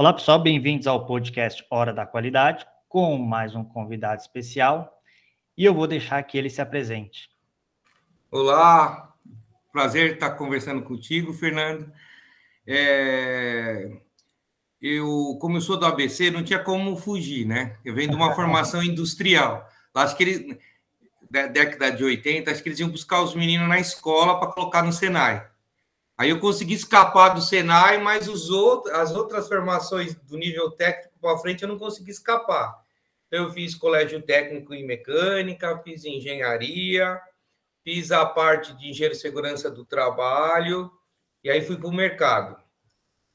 Olá, pessoal, bem-vindos ao podcast Hora da Qualidade, com mais um convidado especial. E eu vou deixar que ele se apresente. Olá, prazer estar conversando contigo, Fernando. É... Eu, como eu sou do ABC, não tinha como fugir, né? Eu venho de uma formação industrial. Acho que eles, da década de 80, acho que eles iam buscar os meninos na escola para colocar no Senai. Aí eu consegui escapar do Senai, mas os outros, as outras formações do nível técnico para frente eu não consegui escapar. Eu fiz colégio técnico em mecânica, fiz engenharia, fiz a parte de engenharia de segurança do trabalho, e aí fui para o mercado.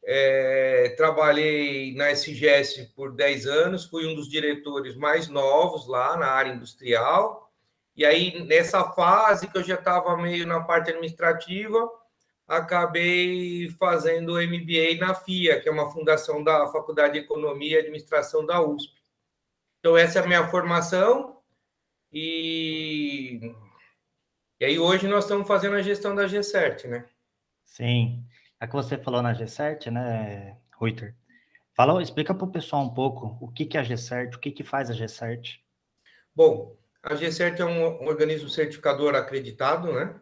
É, trabalhei na SGS por 10 anos, fui um dos diretores mais novos lá na área industrial. E aí, nessa fase que eu já estava meio na parte administrativa, acabei fazendo MBA na FIA, que é uma fundação da Faculdade de Economia e Administração da USP. Então, essa é a minha formação. E, e aí, hoje, nós estamos fazendo a gestão da GCERT, né? Sim. É que você falou na GCERT, né, Reuter? Fala, explica para o pessoal um pouco o que, que é a GCERT, o que, que faz a GCERT. Bom, a GCERT é um organismo certificador acreditado, né?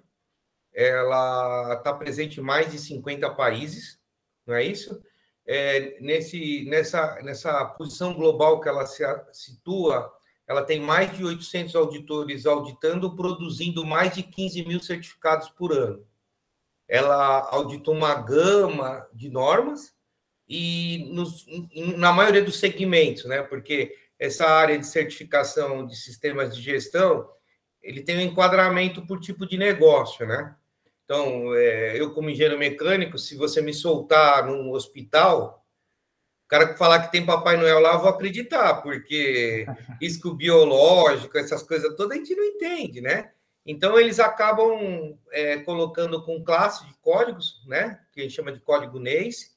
Ela está presente em mais de 50 países, não é isso? É, nesse, nessa, nessa posição global que ela se situa, ela tem mais de 800 auditores auditando, produzindo mais de 15 mil certificados por ano. Ela auditou uma gama de normas e nos, na maioria dos segmentos, né? Porque essa área de certificação de sistemas de gestão, ele tem um enquadramento por tipo de negócio, né? Então, é, eu, como engenheiro mecânico, se você me soltar num hospital, o cara que falar que tem Papai Noel lá, eu vou acreditar, porque risco biológico, essas coisas todas, a gente não entende, né? Então, eles acabam é, colocando com classe de códigos, né? Que a gente chama de código NACE.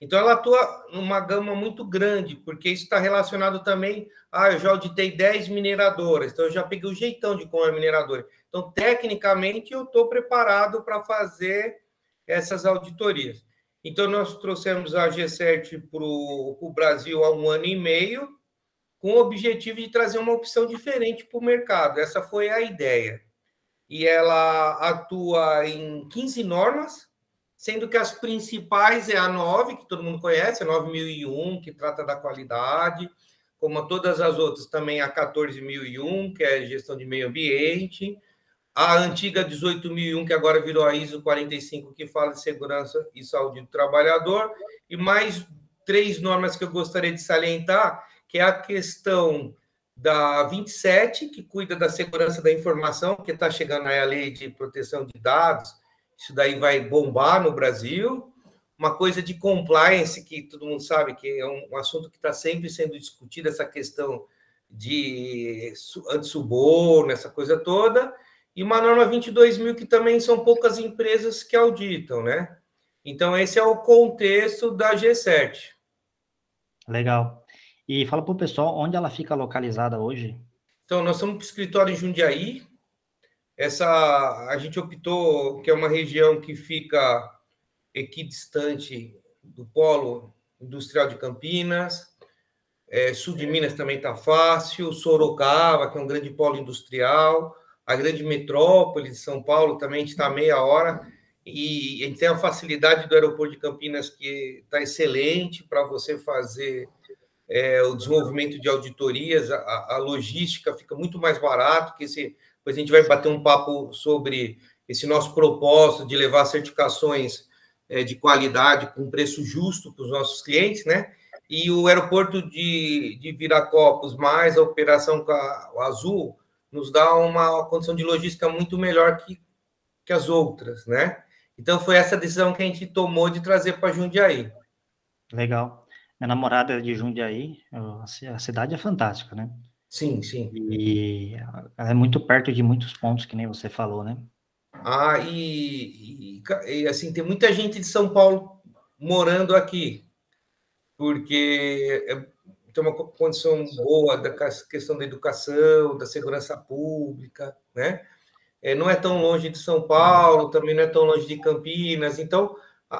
Então, ela atua numa gama muito grande, porque isso está relacionado também. Ah, eu já auditei 10 mineradoras, então eu já peguei o jeitão de como é mineradora. Então, tecnicamente, eu estou preparado para fazer essas auditorias. Então, nós trouxemos a G7 para o Brasil há um ano e meio, com o objetivo de trazer uma opção diferente para o mercado. Essa foi a ideia. E ela atua em 15 normas, sendo que as principais é a 9, que todo mundo conhece, a 9001, que trata da qualidade, como todas as outras, também a 14001, que é gestão de meio ambiente, a antiga 18.001, que agora virou a ISO 45, que fala de segurança e saúde do trabalhador, e mais três normas que eu gostaria de salientar, que é a questão da 27, que cuida da segurança da informação, que está chegando aí a lei de proteção de dados, isso daí vai bombar no Brasil. Uma coisa de compliance, que todo mundo sabe que é um assunto que está sempre sendo discutido, essa questão de anti-suborno, essa coisa toda e uma norma 22 mil que também são poucas empresas que auditam, né? Então, esse é o contexto da G7. Legal. E fala para o pessoal onde ela fica localizada hoje. Então, nós somos para o escritório em Jundiaí. Essa a gente optou que é uma região que fica equidistante do polo industrial de Campinas. É, sul de Minas também está fácil. Sorocaba, que é um grande polo industrial a grande metrópole de São Paulo também está meia hora, e a gente tem a facilidade do aeroporto de Campinas, que está excelente para você fazer é, o desenvolvimento de auditorias, a, a, logística fica muito mais barato, que esse, depois a gente vai bater um papo sobre esse nosso propósito de levar certificações é, de qualidade com preço justo para os nossos clientes, né? E o aeroporto de, de Viracopos, mais a operação com a, Azul, nos dá uma condição de logística muito melhor que, que as outras, né? Então foi essa decisão que a gente tomou de trazer para Jundiaí. Legal. Minha namorada é de Jundiaí, a cidade é fantástica, né? Sim, sim. E ela é muito perto de muitos pontos, que nem você falou, né? Ah, e, e, e assim, tem muita gente de São Paulo morando aqui, porque é ter uma condição boa da questão da educação, da segurança pública, né? É, não é tão longe de São Paulo, também não é tão longe de Campinas, então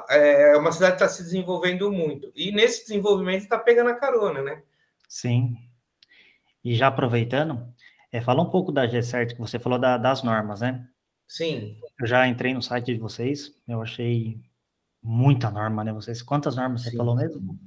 é uma cidade que está se desenvolvendo muito. E nesse desenvolvimento está pegando a carona, né? Sim. E já aproveitando, é, fala um pouco da GCERT, que você falou da, das normas, né? Sim. Eu já entrei no site de vocês, eu achei muita norma, né? Vocês, quantas normas você Sim. falou mesmo?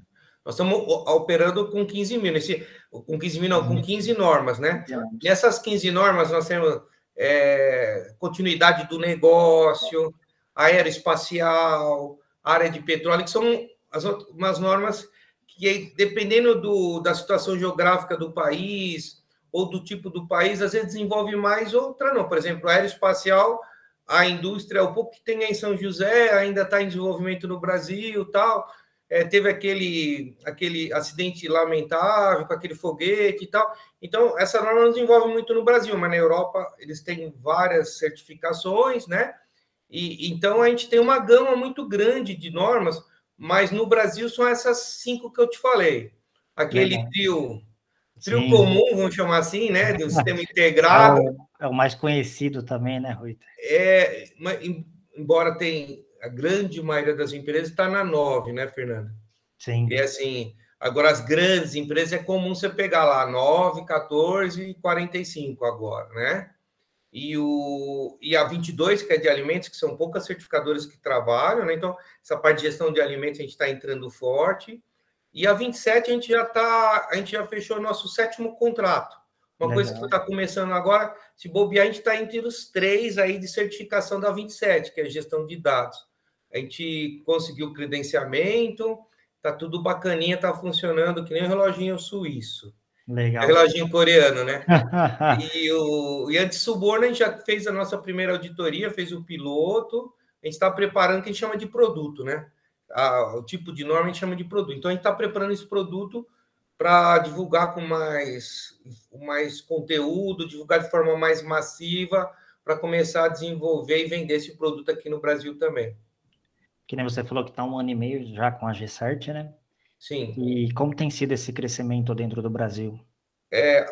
Nós estamos operando com 15 mil, nesse, com 15 mil, não, com 15 normas, né? E essas 15 normas nós temos é, continuidade do negócio, aeroespacial, área de petróleo, que são as, umas normas que, dependendo do, da situação geográfica do país ou do tipo do país, às vezes desenvolve mais, outra não. Por exemplo, aeroespacial, a indústria, o pouco que tem em São José, ainda está em desenvolvimento no Brasil tal. É, teve aquele, aquele acidente lamentável com aquele foguete e tal. Então, essa norma não desenvolve muito no Brasil, mas na Europa eles têm várias certificações, né? E então a gente tem uma gama muito grande de normas mas no Brasil são essas cinco que eu te falei. Aquele Legal. trio, trio Sim. comum, vamos chamar assim, né? Do sistema integrado. É o, é o, mais conhecido também, né, Rui? É, embora tem a grande maioria das empresas está na 9, né, Fernando? Sim. E assim, agora as grandes empresas é comum você pegar lá 9, 14 e 45 agora, né? e, o, e a 22, que é de alimentos, que são poucas certificadoras que trabalham, né? Então, essa parte de gestão de alimentos a gente está entrando forte. E a 27 a gente já tá, a gente já fechou nosso sétimo contrato. Uma Legal. coisa que está começando agora, se bobear, a gente está entre os três aí de certificação da 27, que é gestão de dados. A gente conseguiu credenciamento, tá tudo bacaninha, tá funcionando que nem um reloginho suíço. Legal. Reloginho coreano, né? e, o, e antes suborno, a gente já fez a nossa primeira auditoria, fez o piloto, a gente está preparando o que a gente chama de produto, né? A, o tipo de norma a gente chama de produto. Então, a gente está preparando esse produto para divulgar com mais, mais conteúdo, divulgar de forma mais massiva, para começar a desenvolver e vender esse produto aqui no Brasil também. Que nem você falou que está um ano e meio já com a GCERT, né? Sim. E como tem sido esse crescimento dentro do Brasil? É,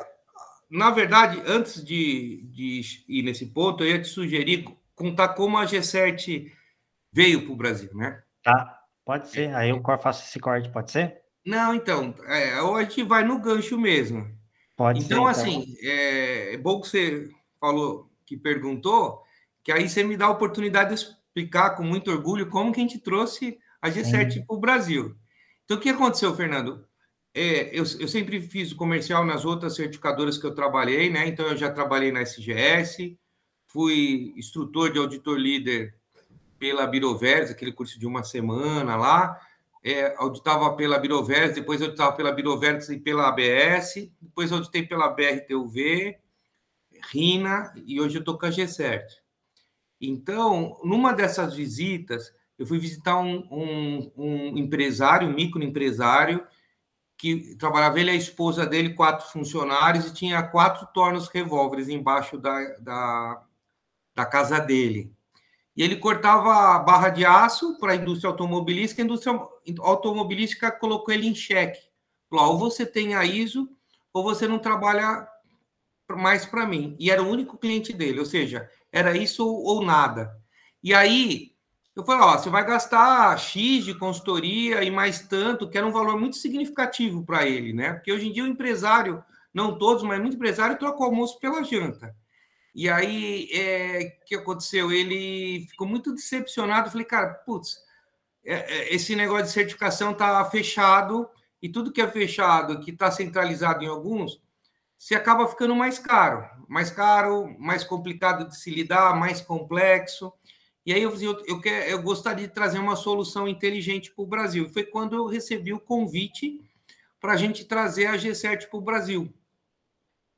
na verdade, antes de, de ir nesse ponto, eu ia te sugerir contar como a G7 veio para o Brasil, né? Tá, pode ser. Aí eu faço esse corte, pode ser? Não, então, é, ou a gente vai no gancho mesmo. Pode então, ser. Então, assim, é, é bom que você falou, que perguntou, que aí você me dá a oportunidade de explicar com muito orgulho como que a gente trouxe a G7 para o Brasil. Então, o que aconteceu, Fernando? É, eu, eu, sempre fiz comercial nas outras certificadoras que eu trabalhei, né? Então, eu já trabalhei na SGS, fui instrutor de auditor líder pela Birovers, aquele curso de uma semana lá. É, auditava pela Birovers, depois auditava pela Birovers e pela ABS, depois auditei pela BRTUV, RINA, e hoje eu estou com a G7. Então, numa dessas visitas, eu fui visitar um, um, um empresário, um microempresário, que trabalhava ele a esposa dele, quatro funcionários, e tinha quatro tornos revólveres embaixo da, da, da casa dele. E ele cortava a barra de aço para a indústria automobilística, a indústria automobilística colocou ele em xeque. Falou, ou você tem a ISO, ou você não trabalha mais para mim. E era o único cliente dele, ou seja, era isso ou nada. E aí eu falei, ó, você vai gastar X de consultoria e mais tanto, que era um valor muito significativo para ele, né? Porque hoje em dia o empresário, não todos, mas muito empresário, troca o almoço pela janta. E aí, o é, que aconteceu? Ele ficou muito decepcionado. Eu falei, cara, putz, é, é, esse negócio de certificação tá fechado e tudo que é fechado, que está centralizado em alguns, se acaba ficando mais caro. Mais caro, mais complicado de se lidar, mais complexo. E aí eu, eu, eu, quer, eu gostaria de trazer uma solução inteligente para o Brasil. Foi quando eu recebi o convite para a gente trazer a G7 para o Brasil.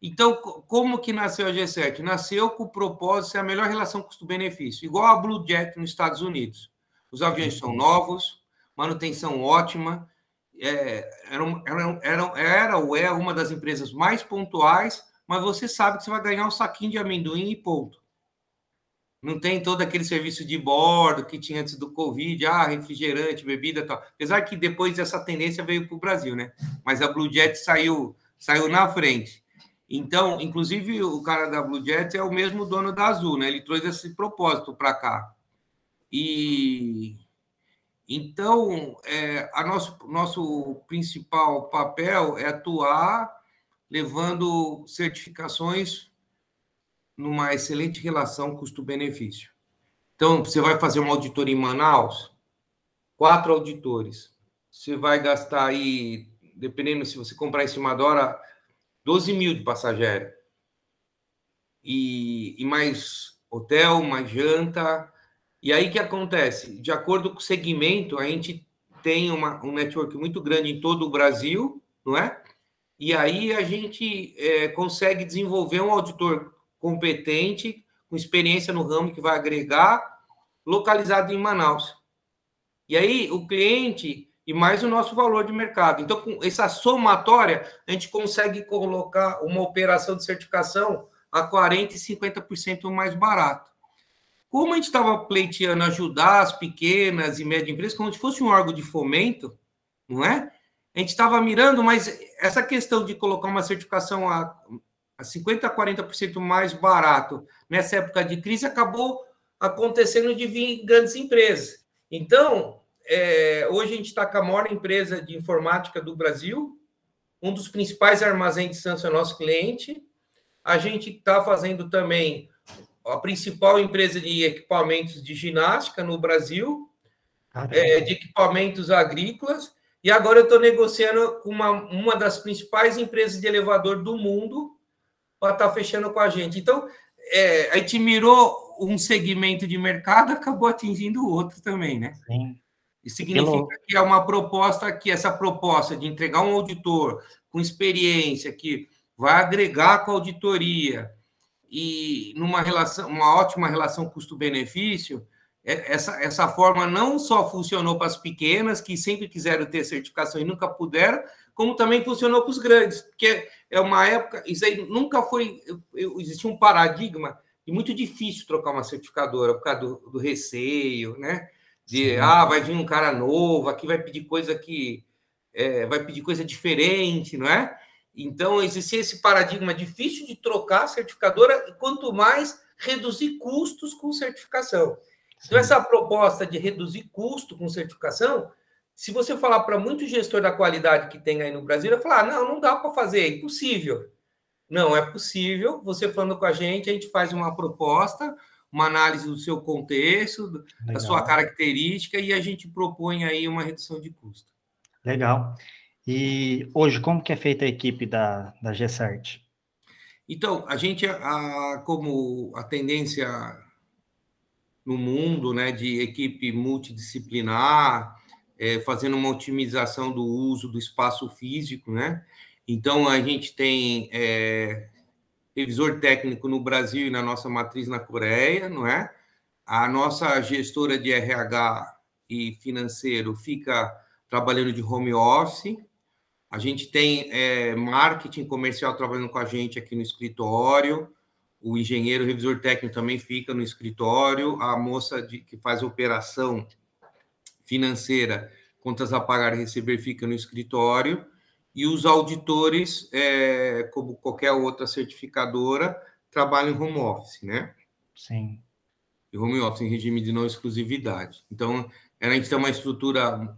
Então, como que nasceu a G7? Nasceu com o propósito de a melhor relação custo-benefício, igual a Blue Jet nos Estados Unidos. Os aviões são novos, manutenção ótima, é, era, era, era, era ou é uma das empresas mais pontuais, mas você sabe que você vai ganhar um saquinho de amendoim e ponto não tem todo aquele serviço de bordo que tinha antes do Covid, ah, refrigerante, bebida tal. Apesar que depois essa tendência veio para o Brasil, né? Mas a Blue Jet saiu, saiu na frente. Então, inclusive, o cara da Blue Jet é o mesmo dono da Azul, né? Ele trouxe esse propósito para cá. E, Então, é, a nosso, nosso principal papel é atuar levando certificações numa excelente relação custo-benefício. Então, você vai fazer uma auditoria em Manaus, quatro auditores. Você vai gastar aí, dependendo se você comprar em cima da hora, 12 mil de passageiro. E, e mais hotel, mais janta, e aí que acontece? De acordo com o segmento, a gente tem uma, um network muito grande em todo o Brasil, não é? E aí a gente é, consegue desenvolver um auditor competente, com experiência no ramo que vai agregar, localizado em Manaus. E aí o cliente e mais o nosso valor de mercado. Então, com essa somatória, a gente consegue colocar uma operação de certificação a 40% e 50% mais barato. Como a gente estava pleiteando ajudar as pequenas e médias empresas, como se fosse um órgão de fomento, não é? A gente estava mirando, mas essa questão de colocar uma certificação a, a 50% a 40% mais barato nessa época de crise acabou acontecendo de vir grandes empresas. Então, é, hoje a gente está com a maior empresa de informática do Brasil, um dos principais armazéns de Santos é nosso cliente. A gente está fazendo também a principal empresa de equipamentos de ginástica no Brasil, é, de equipamentos agrícolas, e agora eu estou negociando com uma, uma das principais empresas de elevador do mundo para estar tá fechando com a gente. Então, é, a gente mirou um segmento de mercado, acabou atingindo o outro também, né? Sim. Isso significa Pelo... que é uma proposta que essa proposta de entregar um auditor com experiência que vai agregar com a auditoria, e numa relação, uma ótima relação custo-benefício, é, essa, essa forma não só funcionou para as pequenas, que sempre quiseram ter certificação e nunca puderam, como também funcionou para os grandes, porque é uma época, isso aí nunca foi, existia um paradigma e muito difícil trocar uma certificadora por causa do, do receio, né? De, Sim. ah, vai vir um cara novo, aqui vai pedir coisa que, é, vai pedir coisa diferente, não é? Então, existia esse paradigma difícil de trocar a certificadora, quanto mais reduzir custos com certificação. Então, essa proposta de reduzir custo com certificação, se você falar para muito gestor da qualidade que tem aí no Brasil, vai falar: ah, não, não dá para fazer, é impossível. Não, é possível. Você falando com a gente, a gente faz uma proposta, uma análise do seu contexto, Legal. da sua característica, e a gente propõe aí uma redução de custo. Legal. E hoje, como que é feita a equipe da, da GCERT? Então, a gente, a, como a tendência no mundo, né, de equipe multidisciplinar, é, fazendo uma otimização do uso do espaço físico, né? Então, a gente tem é, revisor técnico no Brasil e na nossa matriz na Coreia, não é? A nossa gestora de RH e financeiro fica trabalhando de home office, a gente tem é, marketing comercial trabalhando com a gente aqui no escritório. O engenheiro revisor técnico também fica no escritório. A moça de, que faz operação financeira, contas a pagar e receber, fica no escritório. E os auditores, é, como qualquer outra certificadora, trabalham em home office, né? Sim. E home office em regime de não exclusividade. Então, a gente tem uma estrutura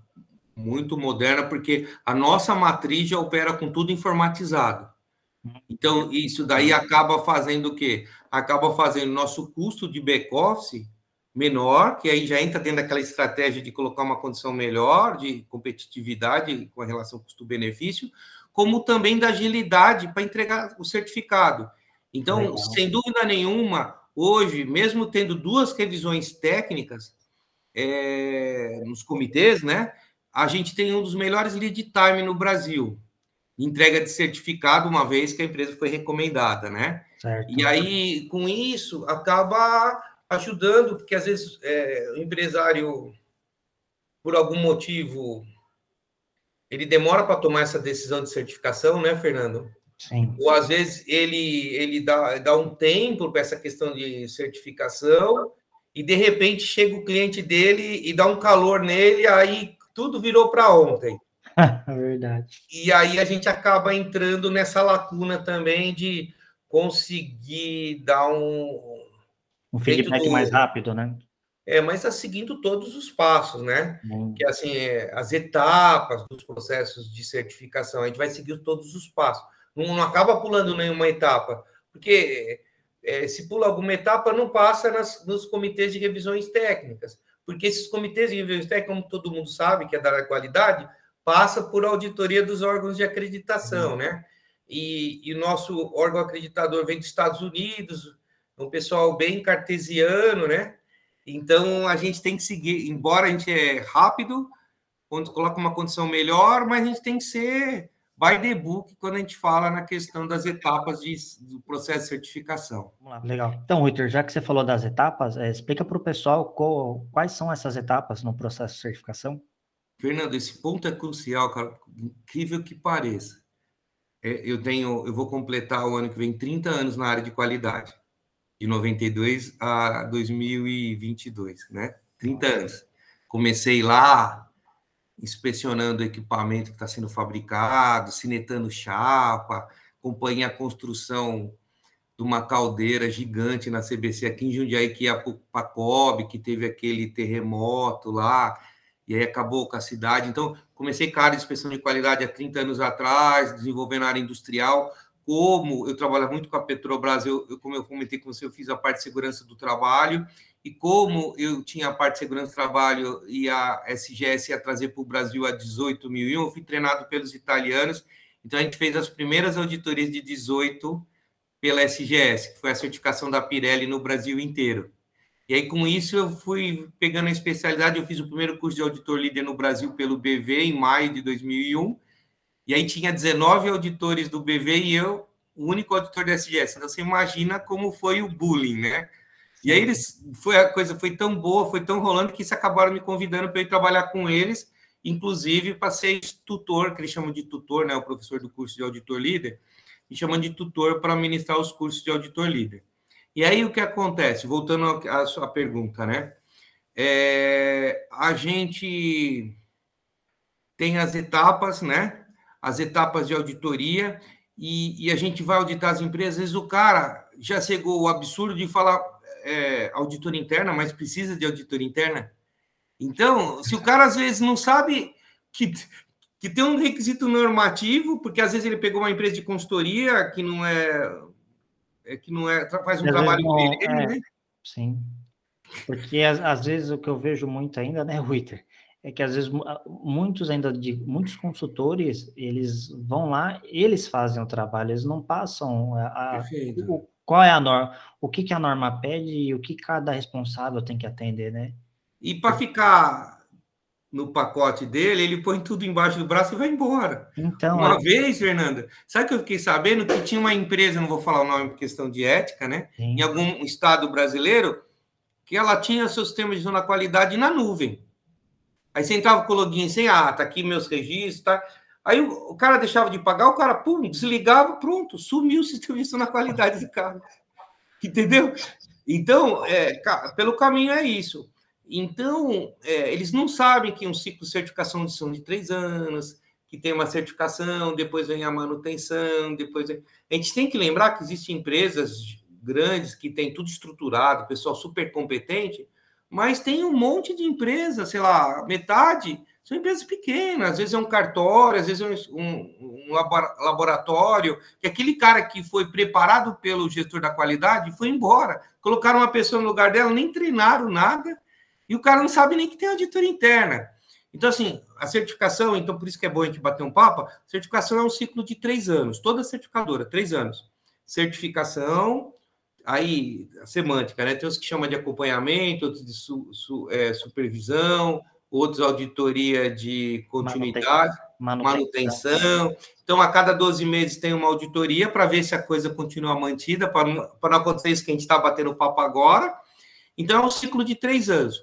muito moderna, porque a nossa matriz já opera com tudo informatizado. Então, isso daí acaba fazendo o quê? Acaba fazendo nosso custo de back-office menor, que aí já entra dentro daquela estratégia de colocar uma condição melhor de competitividade com relação custo-benefício, como também da agilidade para entregar o certificado. Então, Legal. sem dúvida nenhuma, hoje, mesmo tendo duas revisões técnicas é, nos comitês, né? A gente tem um dos melhores lead time no Brasil. Entrega de certificado, uma vez que a empresa foi recomendada, né? Certo. E aí, com isso, acaba ajudando, porque às vezes é, o empresário, por algum motivo, ele demora para tomar essa decisão de certificação, né, Fernando? Sim. Ou às vezes ele, ele dá, dá um tempo para essa questão de certificação e de repente chega o cliente dele e dá um calor nele, aí tudo virou para ontem. É verdade. E aí a gente acaba entrando nessa lacuna também de conseguir dar um. Um feedback do... mais rápido, né? É, mas está seguindo todos os passos, né? Hum. Que assim, é, as etapas dos processos de certificação, a gente vai seguir todos os passos. Não, não acaba pulando nenhuma etapa, porque é, se pula alguma etapa, não passa nas, nos comitês de revisões técnicas, porque esses comitês de revisões técnicas, como todo mundo sabe, que é da qualidade, passa por auditoria dos órgãos de acreditação, né? E, o nosso órgão acreditador vem dos Estados Unidos, um pessoal bem cartesiano, né? Então a gente tem que seguir, embora a gente é rápido, quando coloca uma condição melhor, mas a gente tem que ser by the book quando a gente fala na questão das etapas de, do processo de certificação. Vamos lá, legal. Então, Ritter, já que você falou das etapas, é, explica para o pessoal qual, quais são essas etapas no processo de certificação. Fernando, esse ponto é crucial, cara, incrível que pareça. É, eu tenho, eu vou completar o ano que vem 30 anos na área de qualidade, de 92 a 2022, né? 30 anos. Comecei lá inspecionando o equipamento que está sendo fabricado, cinetando chapa, acompanhei a construção de uma caldeira gigante na CBC aqui em Jundiaí, que ia para Pacob, que teve aquele terremoto lá, e aí acabou com a cidade. Então, comecei com a área de inspeção de qualidade há 30 anos atrás, desenvolvendo a área industrial. Como eu trabalho muito com a Petrobras, eu, eu, como eu comentei com você, eu fiz a parte de segurança do trabalho, e como eu tinha a parte de segurança do trabalho e a SGS ia trazer para o Brasil a 18.001, eu fui treinado pelos italianos. Então, a gente fez as primeiras auditorias de 18 pela SGS, que foi a certificação da Pirelli no Brasil inteiro. E aí, com isso, eu fui pegando a especialidade. Eu fiz o primeiro curso de auditor líder no Brasil pelo BV em maio de 2001. E aí tinha 19 auditores do BV e eu, o único auditor da SGS. Então, você imagina como foi o bullying, né? E aí eles foi a coisa foi tão boa, foi tão rolando que eles acabaram me convidando para ir trabalhar com eles, inclusive para ser tutor, que eles chamam de tutor, né, o professor do curso de auditor líder, me chamam de tutor para ministrar os cursos de auditor líder. E aí o que acontece? Voltando à sua pergunta, né? É, a gente tem as etapas, né? As etapas de auditoria e, e, a gente vai auditar as empresas. Às vezes o cara já chegou o absurdo de falar é, auditoria interna, mas precisa de auditoria interna. Então, se o cara às vezes não sabe que, que tem um requisito normativo, porque às vezes ele pegou uma empresa de consultoria que não é, é que não é faz um trabalho não, dele, é, né? Sim. Porque às, às, vezes o que eu vejo muito ainda, né, Ruiter, é que às vezes muitos ainda de muitos consultores, eles vão lá, eles fazem o trabalho, eles não passam a, a o, qual é a norma, o que, que a norma pede e o que cada responsável tem que atender, né? E para ficar no pacote dele, ele põe tudo embaixo do braço e vai embora. Então, uma é... vez, Fernanda, sabe que eu fiquei sabendo que tinha uma empresa, não vou falar o nome por questão de ética, né? Sim. Em algum estado brasileiro, que ela tinha seu sistema de zona qualidade na nuvem. Aí você entrava com o login sem, ah, tá aqui meus registros, tá? Aí o, cara deixava de pagar, o cara, pum, desligava, pronto, sumiu o de na qualidade do carro. Entendeu? Então, é, pelo caminho é isso. Então, é, eles não sabem que um ciclo de certificação são de três anos, que tem uma certificação, depois vem a manutenção, depois vem... A gente tem que lembrar que existem empresas grandes que têm tudo estruturado, pessoal super competente, mas tem um monte de empresas, sei lá, metade são empresas pequenas, às vezes é um cartório, às vezes é um, um, laboratório, que aquele cara que foi preparado pelo gestor da qualidade foi embora. Colocaram uma pessoa no lugar dela, nem treinaram nada, e o cara não sabe nem que tem auditoria interna. Então, assim, a certificação, então por isso que é bom a gente bater um papo, certificação é um ciclo de três anos, toda certificadora, três anos. Certificação, aí, a semântica, né? Tem os que chamam de acompanhamento, outros de su, su, é, supervisão, outros auditoria de continuidade, manutenção. manutenção. Então, a cada 12 meses tem uma auditoria para ver se a coisa continua mantida, para não acontecer isso que a gente está batendo papo agora. Então, é um ciclo de três anos.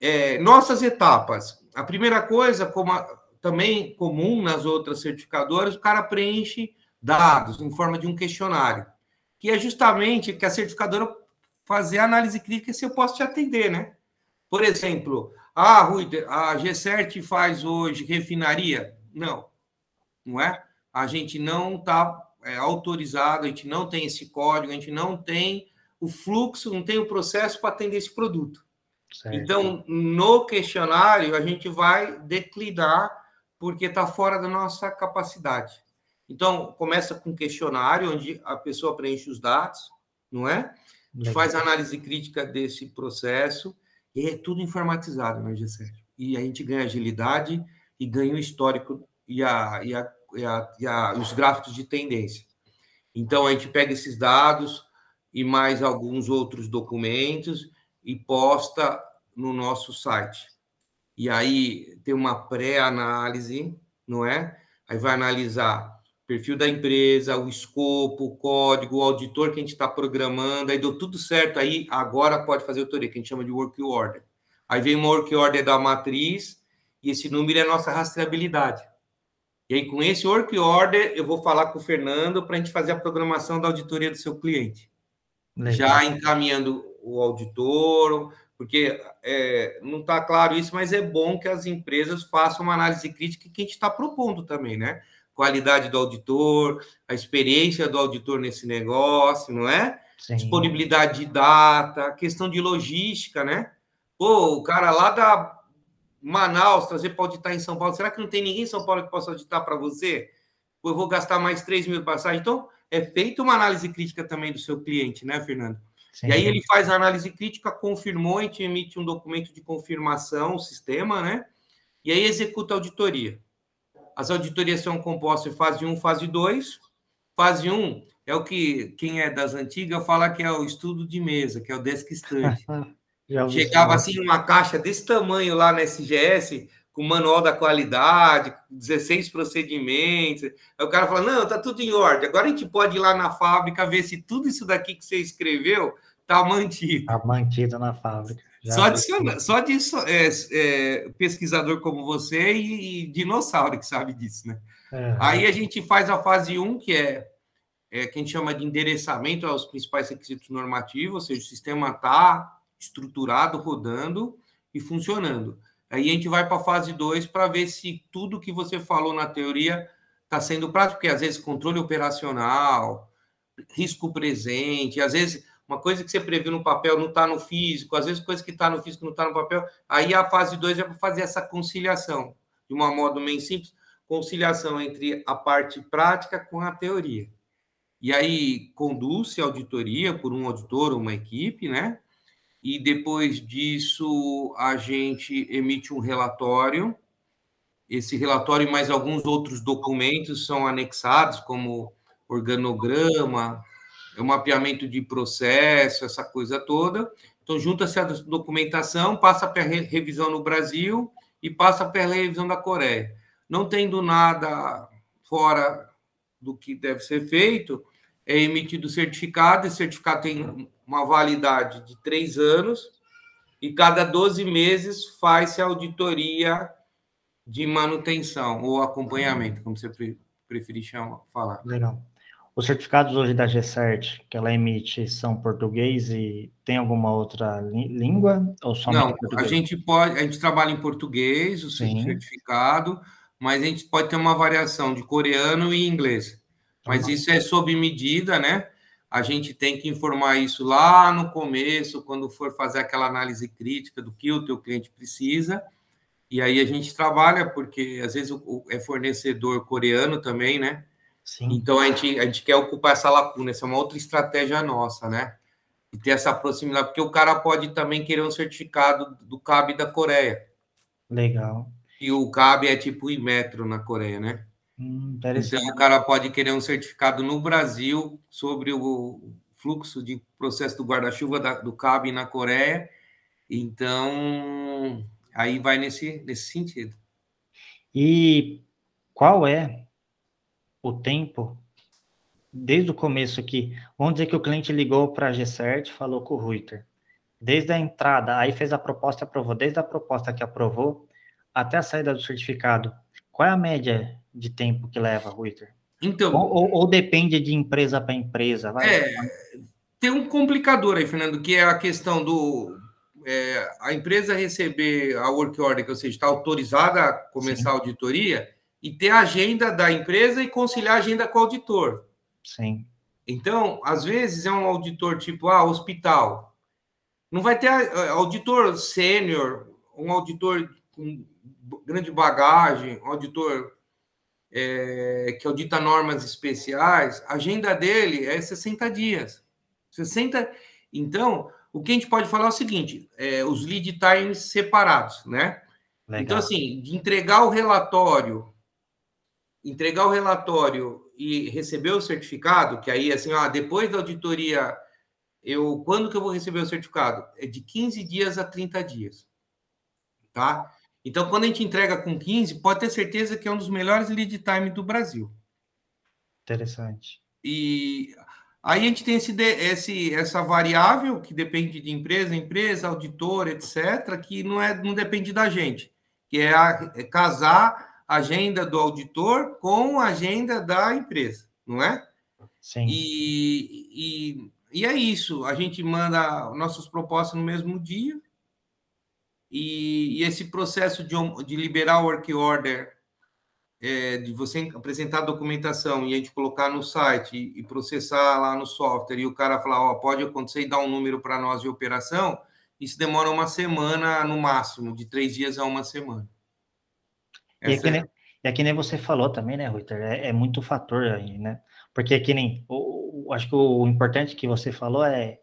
É, nossas etapas. A primeira coisa, como a, também comum nas outras certificadoras, o cara preenche dados em forma de um questionário, que é justamente que a certificadora fazer a análise crítica se eu posso te atender, né? Por exemplo, ah, Rui, a G7 faz hoje refinaria? Não, não é? A gente não está é, autorizado, a gente não tem esse código, a gente não tem o fluxo, não tem o processo para atender esse produto. Certo. Então, no questionário, a gente vai declinar porque está fora da nossa capacidade. Então, começa com um questionário, onde a pessoa preenche os dados, não é? Gente faz análise crítica desse processo, e é tudo informatizado na G7. E a gente ganha agilidade e ganha o histórico e, a, e, a, e, a, e a, os gráficos de tendência. Então, a gente pega esses dados e mais alguns outros documentos e posta no nosso site. E aí tem uma pré-análise, não é? Aí vai analisar perfil da empresa, o escopo, o código, o auditor que a gente está programando, aí deu tudo certo, aí agora pode fazer autoria, que a gente chama de work order. Aí vem uma work order da matriz, e esse número é a nossa rastreabilidade. E aí, com esse work order, eu vou falar com o Fernando para a gente fazer a programação da auditoria do seu cliente. Legal. Já encaminhando o auditor, porque é, não está claro isso, mas é bom que as empresas façam uma análise crítica que a gente está propondo também, né? Qualidade do auditor, a experiência do auditor nesse negócio, não é? Sim. Disponibilidade de data, questão de logística, né? Pô, o cara lá da Manaus trazer para auditar em São Paulo, será que não tem ninguém em São Paulo que possa auditar para você? Pô, eu vou gastar mais 3 mil passagens. Então, é feita uma análise crítica também do seu cliente, né, Fernando? Sim. E aí ele faz a análise crítica, confirmou, a gente emite um documento de confirmação, o sistema, né? E aí executa a auditoria. As auditorias são compostas em fase 1, fase 2. Fase 1 é o que quem é das antigas fala que é o estudo de mesa, que é o desk stand. Chegava assim uma caixa desse tamanho lá na SGS, com manual da qualidade, 16 procedimentos. Aí o cara fala: não, tá tudo em ordem. Agora a gente pode ir lá na fábrica ver se tudo isso daqui que você escreveu tá mantido. Tá mantido na fábrica. Só de, só de é, é, pesquisador como você e, e, dinossauro que sabe disso, né? Uhum. Aí a gente faz a fase 1, que é, é que a gente chama de endereçamento aos principais requisitos normativos, ou seja, o sistema está estruturado, rodando e funcionando. Aí a gente vai para a fase 2 para ver se tudo que você falou na teoria está sendo prático, porque às vezes controle operacional, risco presente, às vezes uma coisa que você previu no papel não está no físico, às vezes coisa que está no físico não está no papel. Aí a fase 2 é para fazer essa conciliação, de uma modo bem simples, conciliação entre a parte prática com a teoria. E aí conduz-se a auditoria por um auditor ou uma equipe, né? e depois disso a gente emite um relatório. Esse relatório e mais alguns outros documentos são anexados, como organograma, o mapeamento de processo, essa coisa toda. Então, junta-se a documentação, passa para revisão no Brasil e passa para revisão da Coreia. Não tendo nada fora do que deve ser feito, é emitido certificado, esse certificado tem uma validade de três anos, e cada 12 meses faz-se auditoria de manutenção ou acompanhamento, como você preferir chamar, falar. Legal. Os certificados hoje da GCERT que ela emite são português e tem alguma outra língua ou só Não, a gente pode, a gente trabalha em português, o Sim. certificado, mas a gente pode ter uma variação de coreano e inglês. Mas isso é sob medida, né? A gente tem que informar isso lá no começo, quando for fazer aquela análise crítica do que o teu cliente precisa. E aí a gente trabalha, porque às vezes é fornecedor coreano também, né? Sim. Então a gente, a gente quer ocupar essa lacuna, essa é uma outra estratégia nossa, né? E ter essa proximidade, porque o cara pode também querer um certificado do CAB da Coreia. Legal. E o CAB é tipo o Imetro na Coreia, né? Hum, então, o cara pode querer um certificado no Brasil sobre o fluxo de processo do guarda-chuva do CAB na Coreia. Então, aí vai nesse, nesse sentido. E qual é o tempo, desde o começo aqui? Vamos dizer que o cliente ligou para a GCERT, falou com o Ruiter. Desde a entrada, aí fez a proposta, aprovou. Desde a proposta que aprovou até a saída do certificado, qual é a média de tempo que leva, Ruiter? Então, ou, ou, ou, depende de empresa para empresa? Vai? É, tem um complicador aí, Fernando, que é a questão do é, a empresa receber a work order, que ou seja, está autorizada a começar Sim. a auditoria, e ter a agenda da empresa e conciliar a agenda com o auditor. Sim. Então, às vezes é um auditor tipo, ah, hospital. Não vai ter auditor sênior, um auditor com grande bagagem, um auditor é, que audita normas especiais, a agenda dele é 60 dias. 60. Então, o que a gente pode falar é o seguinte: é, os lead times separados, né? Legal. Então, assim, de entregar o relatório, entregar o relatório e receber o certificado, que aí, assim, ó, depois da auditoria, eu quando que eu vou receber o certificado? É de 15 dias a 30 dias. Tá? Então, quando a gente entrega com 15, pode ter certeza que é um dos melhores lead time do Brasil. Interessante. E aí a gente tem esse, esse, essa variável que depende de empresa, empresa, auditor, etc., que não, é, não depende da gente, que é, a, é casar agenda do auditor com a agenda da empresa, não é? Sim. E, e, e é isso. A gente manda nossas propostas no mesmo dia e, e esse processo de, de liberar o work order, é, de você apresentar a documentação e a gente colocar no site e, e processar lá no software e o cara falar, ó, pode acontecer e dar um número para nós de operação, isso demora uma semana no máximo, de três dias a uma semana. E é, que nem, é que nem você falou também, né, Ruiter? É, é, muito fator aí, né? Porque é que nem. O, o, acho que o, o importante que você falou é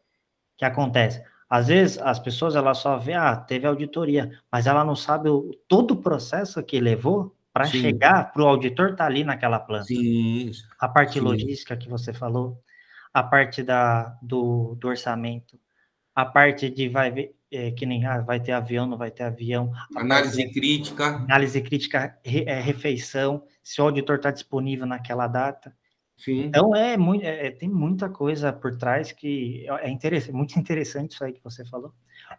que acontece. Às vezes as pessoas ela só vê, ah, teve auditoria, mas ela não sabe o, todo o processo que levou para chegar para o auditor estar tá ali naquela planta. Sim. A parte Sim. logística que você falou, a parte da, do, do orçamento, a parte de vai ver, é, que nem ah, vai ter avião, não vai ter avião. Análise crítica. Análise crítica, re, é, refeição, se o auditor está disponível naquela data. Sim. Então é muito, é, é, tem muita coisa por trás que é interessante, muito interessante isso aí que você falou.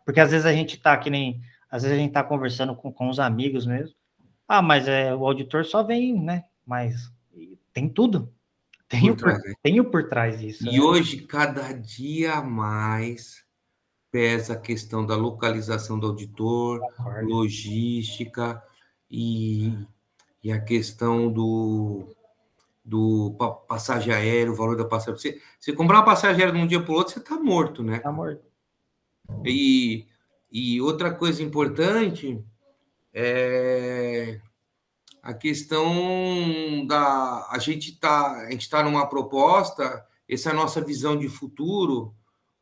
Porque às vezes a gente tá que nem, às vezes a gente tá conversando com, com os amigos mesmo. Ah, mas é, o auditor só vem, né? Mas tem tudo. Tem, o, por, né? tem o por trás disso. E né? hoje, cada dia mais pesa a questão da localização do auditor, logística e, e a questão do do passagem aérea, o valor da passagem. Você, você comprar uma passagem aérea de um dia para o outro, você está morto, né? Está morto. E, e outra coisa importante é a questão da a gente tá a gente está numa proposta essa é a nossa visão de futuro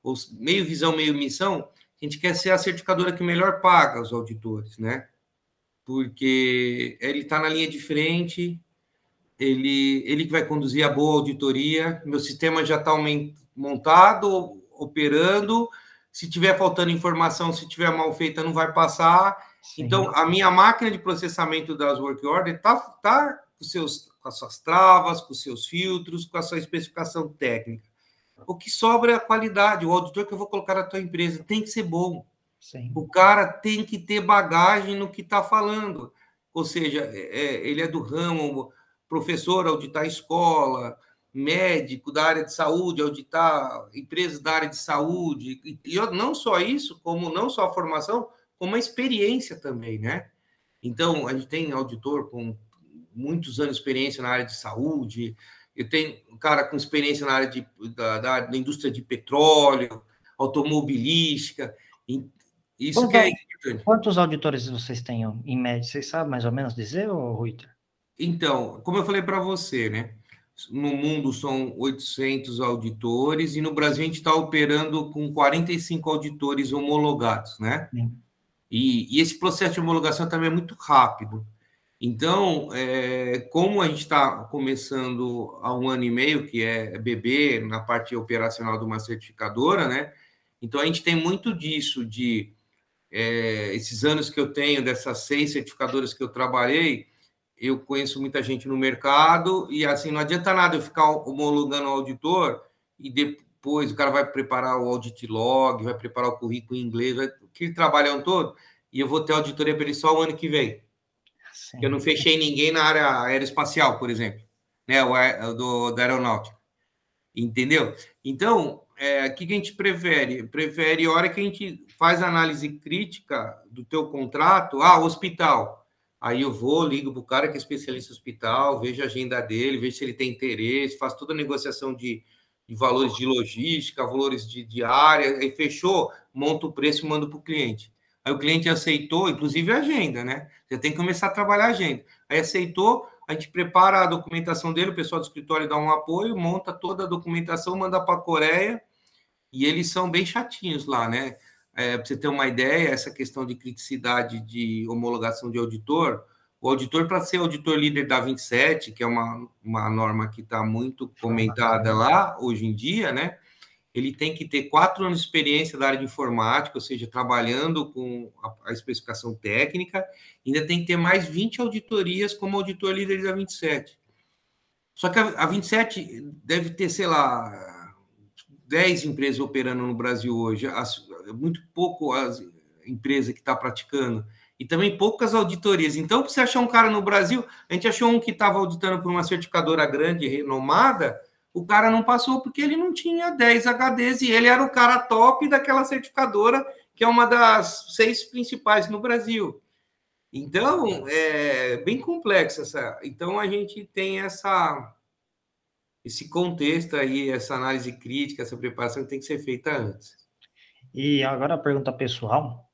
ou meio visão meio missão a gente quer ser a certificadora que melhor paga os auditores né porque ele está na linha de frente ele, ele que vai conduzir a boa auditoria. Meu sistema já está montado, operando. Se tiver faltando informação, se tiver mal feita, não vai passar. Sim. Então, a minha máquina de processamento das work orders está tá com, seus, com as suas travas, com os seus filtros, com a sua especificação técnica. O que sobra é a qualidade. O auditor que eu vou colocar na tua empresa tem que ser bom. Sim. O cara tem que ter bagagem no que está falando. Ou seja, é, é, ele é do ramo, professor auditar escola, médico da área de saúde, auditar empresas da área de saúde, e, e não só isso, como não só a formação, como a experiência também, né? Então, a gente tem auditor com muitos anos de experiência na área de saúde, eu tenho um cara com experiência na área de, da, da, da indústria de petróleo, automobilística, isso Quanto, que é importante. Quantos auditores vocês têm em média? Vocês sabem mais ou menos dizer, ou Ruiter? Então, como eu falei para você, né? No mundo são 800 auditores e no Brasil a gente está operando com 45 auditores homologados, né? E, e, esse processo de homologação também é muito rápido. Então, é, como a gente está começando há um ano e meio, que é bebê na parte operacional de uma certificadora, né? Então, a gente tem muito disso, de é, esses anos que eu tenho, dessas seis certificadoras que eu trabalhei, eu conheço muita gente no mercado e assim não adianta nada eu ficar homologando o auditor e depois o cara vai preparar o audit log, vai preparar o currículo em inglês, vai, aquele trabalhão todo, e eu vou ter auditoria para ele só o ano que vem. Sim. Eu não fechei ninguém na área aeroespacial, por exemplo, né, o do, da aeronáutica. Entendeu? Então, é, o que a gente prefere? Prefere a hora que a gente faz análise crítica do teu contrato, ah, hospital Aí eu vou, ligo para o cara que é especialista hospital, vejo a agenda dele, vejo se ele tem interesse, faço toda a negociação de, de valores de logística, valores de, de área, e fechou, monta o preço e manda para o cliente. Aí o cliente aceitou, inclusive a agenda, né? Você tem que começar a trabalhar a agenda. Aí aceitou, a gente prepara a documentação dele, o pessoal do escritório dá um apoio, monta toda a documentação, manda para a Coreia, e eles são bem chatinhos lá, né? É, para você ter uma ideia, essa questão de criticidade de homologação de auditor, o auditor, para ser auditor líder da 27, que é uma, uma norma que está muito comentada lá hoje em dia, né? Ele tem que ter quatro anos de experiência da área de informática, ou seja, trabalhando com a, especificação técnica, ainda tem que ter mais 20 auditorias como auditor líder da 27. Só que a, a 27 deve ter, sei lá, 10 empresas operando no Brasil hoje, as, muito pouco as empresas que está praticando e também poucas auditorias. Então, para você achar um cara no Brasil, a gente achou um que estava auditando por uma certificadora grande, renomada, o cara não passou porque ele não tinha 10 HDs e ele era o cara top daquela certificadora, que é uma das seis principais no Brasil. Então, é bem complexa essa. Então, a gente tem essa esse contexto aí, essa análise crítica, essa preparação que tem que ser feita antes. E agora a pergunta pessoal,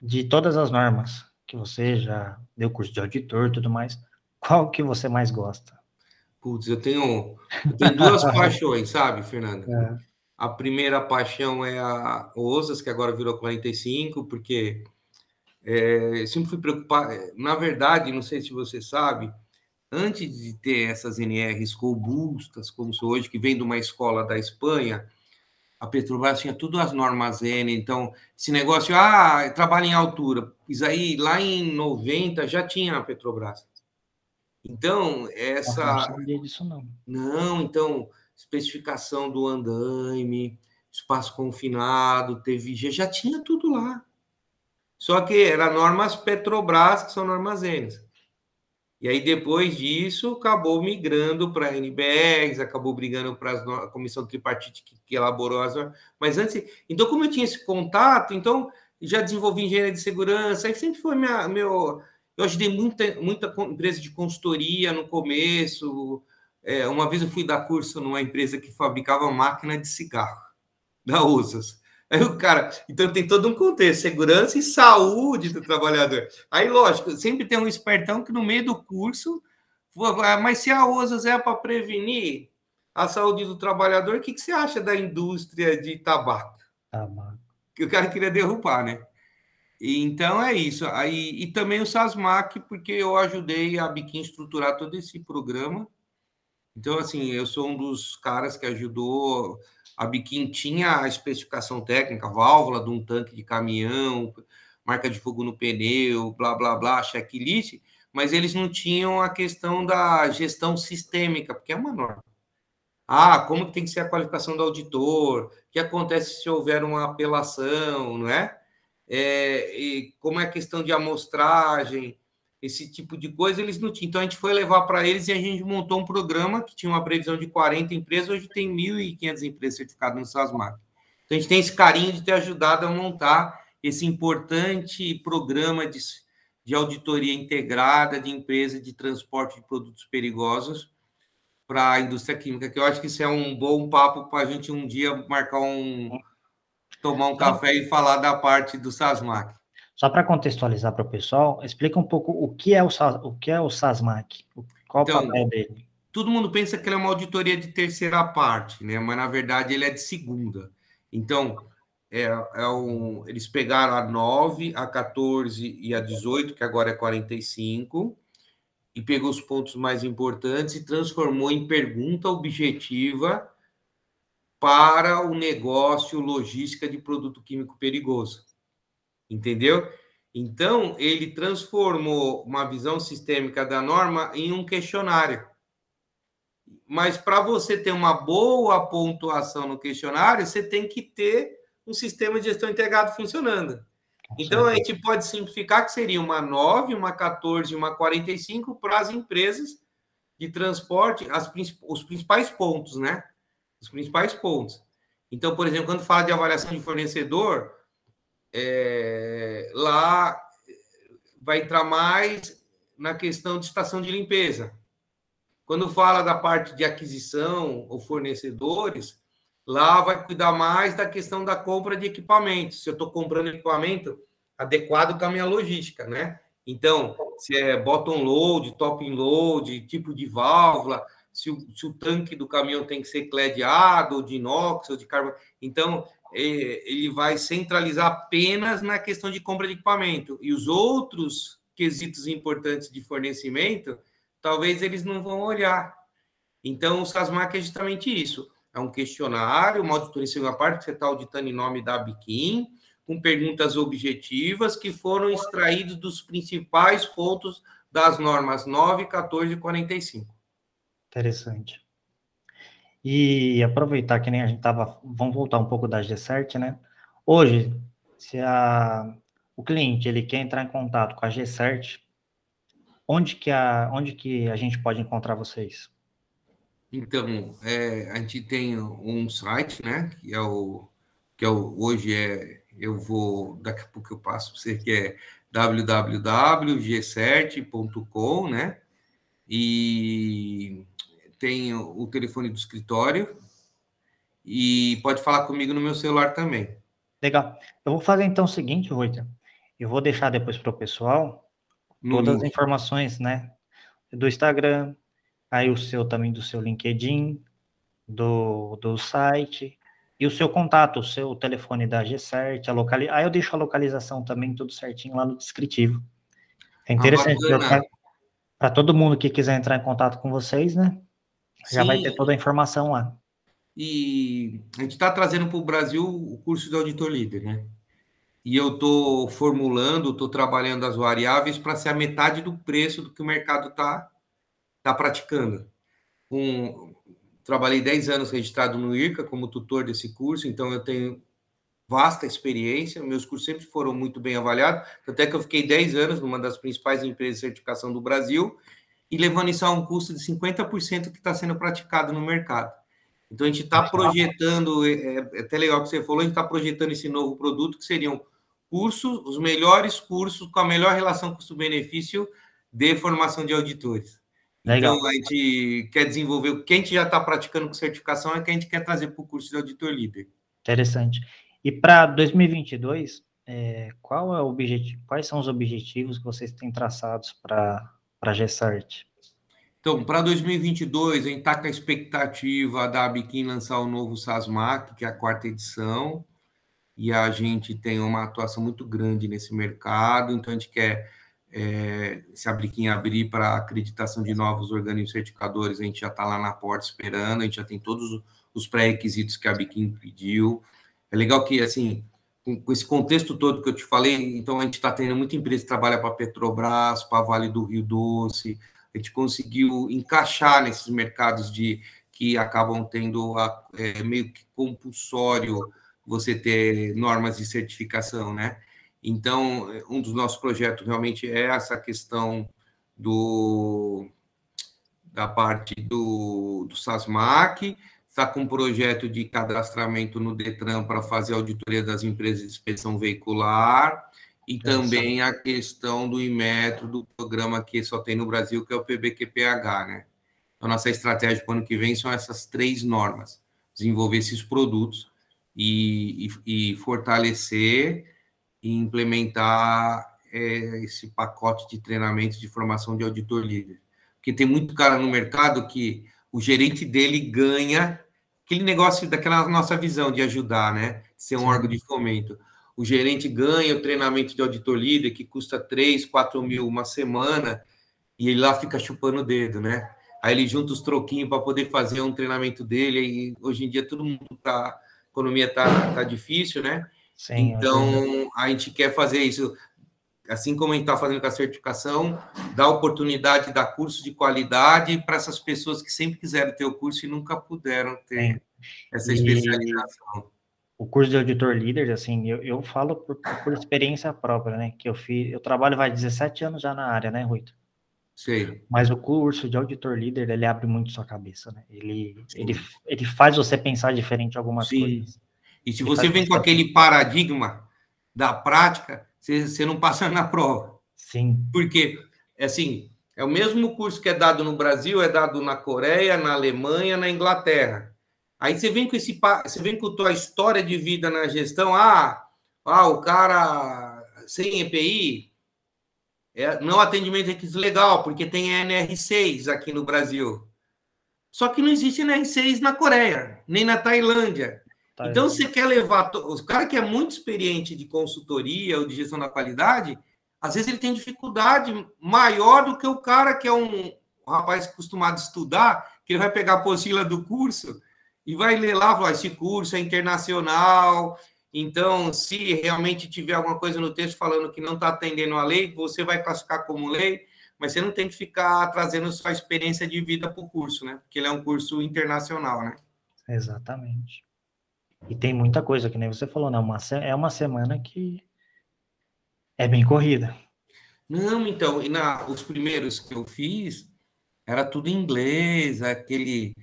de todas as normas que você já deu curso de auditor e tudo mais, qual que você mais gosta? Putz, eu tenho, eu tenho duas paixões, sabe, Fernanda? É. A primeira paixão é a OSAS, que agora virou 45, porque é, sempre fui preocupado. Na verdade, não sei se você sabe, antes de ter essas NRs robustas, como sou hoje, que vem de uma escola da Espanha, a Petrobras tinha tudo as normas N, então esse negócio, ah, trabalha em altura, isso aí lá em 90 já tinha a Petrobras. Então, essa. Eu não sabia disso, não. Não, então, especificação do andaime, espaço confinado, TVG, já tinha tudo lá. Só que eram normas Petrobras, que são normas N. E aí, depois disso, acabou migrando para a NBRs, acabou brigando para a comissão tripartite que, que elaborou as. Mas antes. Então, como eu tinha esse contato, então já desenvolvi engenharia de segurança, aí sempre foi minha, meu. Eu ajudei muita, muita empresa de consultoria no começo. É, uma vez eu fui dar curso numa empresa que fabricava máquina de cigarro, da USAS. Aí o cara, então tem todo um contexto, segurança e saúde do trabalhador. Aí, lógico, sempre tem um espertão que no meio do curso, mas se a OSAS é para prevenir a saúde do trabalhador, o que, que você acha da indústria de tabaco? Tabaco. Que o cara queria derrubar, né? Então é isso. Aí, e também o SASMAC, porque eu ajudei a Biquim estruturar todo esse programa. Então, assim, eu sou um dos caras que ajudou a Biquim tinha a especificação técnica, válvula de um tanque de caminhão, marca de fogo no pneu, blá, blá, blá, checklist, mas eles não tinham a questão da gestão sistêmica, porque é uma norma. Ah, como tem que ser a qualificação do auditor? O que acontece se houver uma apelação, não é? É e como é a questão de amostragem? esse tipo de coisa, eles não tinham. Então a gente foi levar para eles e a gente montou um programa que tinha uma previsão de 40 empresas, hoje tem 1.500 empresas certificadas no SASMAC. Então a gente tem esse carinho de ter ajudado a montar esse importante programa de, de auditoria integrada de empresa de transporte de produtos perigosos para a indústria química, que eu acho que isso é um bom papo para a gente um dia marcar um tomar um café e falar da parte do SASMAC. Só para contextualizar para o pessoal, explica um pouco o que é o, o que é o SASMAC, qual então, o papel dele. Todo mundo pensa que ele é uma auditoria de terceira parte, né? Mas na verdade ele é de segunda. Então, é, é um, eles pegaram a 9, a 14 e a 18, que agora é 45, e pegou os pontos mais importantes e transformou em pergunta objetiva para o negócio logística de produto químico perigoso entendeu? Então, ele transformou uma visão sistêmica da norma em um questionário. Mas para você ter uma boa pontuação no questionário, você tem que ter um sistema de gestão integrado funcionando. Então, a gente pode simplificar que seria uma 9, uma 14 uma 45 para as empresas de transporte, as, os principais pontos, né? Os principais pontos. Então, por exemplo, quando fala de avaliação de fornecedor, é, lá vai entrar mais na questão de estação de limpeza. Quando fala da parte de aquisição ou fornecedores, lá vai cuidar mais da questão da compra de equipamentos. Se eu estou comprando equipamento adequado com a minha logística, né? Então, se é bottom load, top load, tipo de válvula, se o, se o tanque do caminhão tem que ser cladeado, ou de inox, ou de carbono. Então, é, ele vai centralizar apenas na questão de compra de equipamento. E os outros quesitos importantes de fornecimento, talvez eles não vão olhar. Então, o SASMAC é justamente isso é um questionário, uma auditoria em segunda parte, que você está auditando em nome da Biquim, com perguntas objetivas que foram extraídas dos principais pontos das normas 9, 14 e 45. Interessante. E aproveitar que nem a gente estava, vamos voltar um pouco da G-Cert, né? Hoje, se a, o cliente ele quer entrar em contato com a G-Cert, onde que a, onde que a gente pode encontrar vocês? Então, é, a gente tem um site, né? Que é o que é o, hoje é eu vou daqui a pouco eu passo para você que é www.g7.com, né? E tem o telefone do escritório e pode falar comigo no meu celular também. Legal. Eu vou fazer então o seguinte, Reuter. Eu vou deixar depois para o pessoal todas as informações, né? Do Instagram, aí o seu também do seu LinkedIn, do, do site, e o seu contato, o seu telefone da G-Cert, a locali... aí eu deixo a localização também tudo certinho lá no descritivo. É interessante ah, para todo mundo que quiser entrar em contato com vocês, né? Já Sim. vai ter toda a informação lá. E a gente está trazendo para o Brasil o curso de auditor líder, né? E eu estou formulando, estou trabalhando as variáveis para ser a metade do preço do que o mercado está está praticando. Um, trabalhei 10 anos registrado no IRCA como tutor desse curso, então eu tenho vasta experiência, meus cursos sempre foram muito bem avaliados, até que eu fiquei 10 anos numa das principais empresas de certificação do Brasil, e levando isso a um custo de 50% que está sendo praticado no mercado. Então, a gente está projetando, é, é, até legal que você falou, a gente está projetando esse novo produto, que seriam cursos, os melhores cursos com a melhor relação custo-benefício de formação de auditores. Legal. Então, a gente quer desenvolver o que a gente já está praticando com certificação é que a gente quer trazer para o curso de auditor líder. Interessante. E para 2022, é, qual é o objetivo, quais são os objetivos que vocês têm traçados para a GESART? Então, para 2022, a gente está com a expectativa da Abiquim lançar o novo SASMAC, que é a quarta edição, e a gente tem uma atuação muito grande nesse mercado, então a gente quer é, se a Briquinha abrir para acreditação de novos organismos certificadores, a gente já está lá na porta esperando, a gente já tem todos os pré-requisitos que a Biquim pediu. É legal que, assim, com, esse contexto todo que eu te falei, então a gente está tendo muita empresa que trabalha para Petrobras, para Vale do Rio Doce, a gente conseguiu encaixar nesses mercados de que acabam tendo a, é, meio que compulsório você ter normas de certificação, né? Então, um dos nossos projetos realmente é essa questão do, da parte do, do SASMAC, está com um projeto de cadastramento no DETRAN para fazer auditoria das empresas de inspeção veicular, e também a questão do Imetro, do programa que só tem no Brasil, que é o PBQPH, né? Então, nossa estratégia para o ano que vem são essas três normas: desenvolver esses produtos e, e, e fortalecer e implementar é, esse pacote de treinamento de formação de auditor líder. Porque tem muito cara no mercado que o gerente dele ganha aquele negócio daquela nossa visão de ajudar, né? Ser um Sim. órgão de fomento. O gerente ganha o treinamento de auditor líder, que custa 3, 4 mil uma semana, e ele lá fica chupando o dedo, né? Aí ele junta os troquinhos para poder fazer um treinamento dele, e hoje em dia todo mundo tá, a economia tá, tá difícil, né? Sim, então, a gente quer fazer isso, assim como a gente está fazendo com a certificação, dar oportunidade, dar curso de qualidade para essas pessoas que sempre quiseram ter o curso e nunca puderam ter Sim. essa especialização. o curso de auditor líder, assim, eu, eu falo por, por, experiência própria, né? Que eu fiz, eu trabalho vai 17 anos já na área, né, Rui? Sim. Mas o curso de auditor líder, ele abre muito sua cabeça, né? Ele, ele, ele faz você pensar diferente algumas Sim. coisas. E se você vem com aquele paradigma da prática, você, você não passa na prova. Sim. Porque, assim, é o mesmo curso que é dado no Brasil, é dado na Coreia, na Alemanha, na Inglaterra. Aí você vem com esse você vem com a tua história de vida na gestão, ah, ah o cara sem EPI, é, não atendimento requisito legal, porque tem NR6 aqui no Brasil. Só que não existe NR6 na Coreia, nem na Tailândia. Tá então, você quer levar. O cara que é muito experiente de consultoria ou de gestão da qualidade, às vezes ele tem dificuldade maior do que o cara que é um, um rapaz acostumado a estudar, que ele vai pegar a apostila do curso e vai ler lá, falar, esse curso é internacional, então, se realmente tiver alguma coisa no texto falando que não está atendendo a lei, você vai classificar como lei, mas você não tem que ficar trazendo sua experiência de vida para o curso, né? Porque ele é um curso internacional, né? Exatamente. E tem muita coisa, que nem você falou, né? Uma, é uma semana que é bem corrida. Não, então, e na, os primeiros que eu fiz, era tudo em inglês, aquele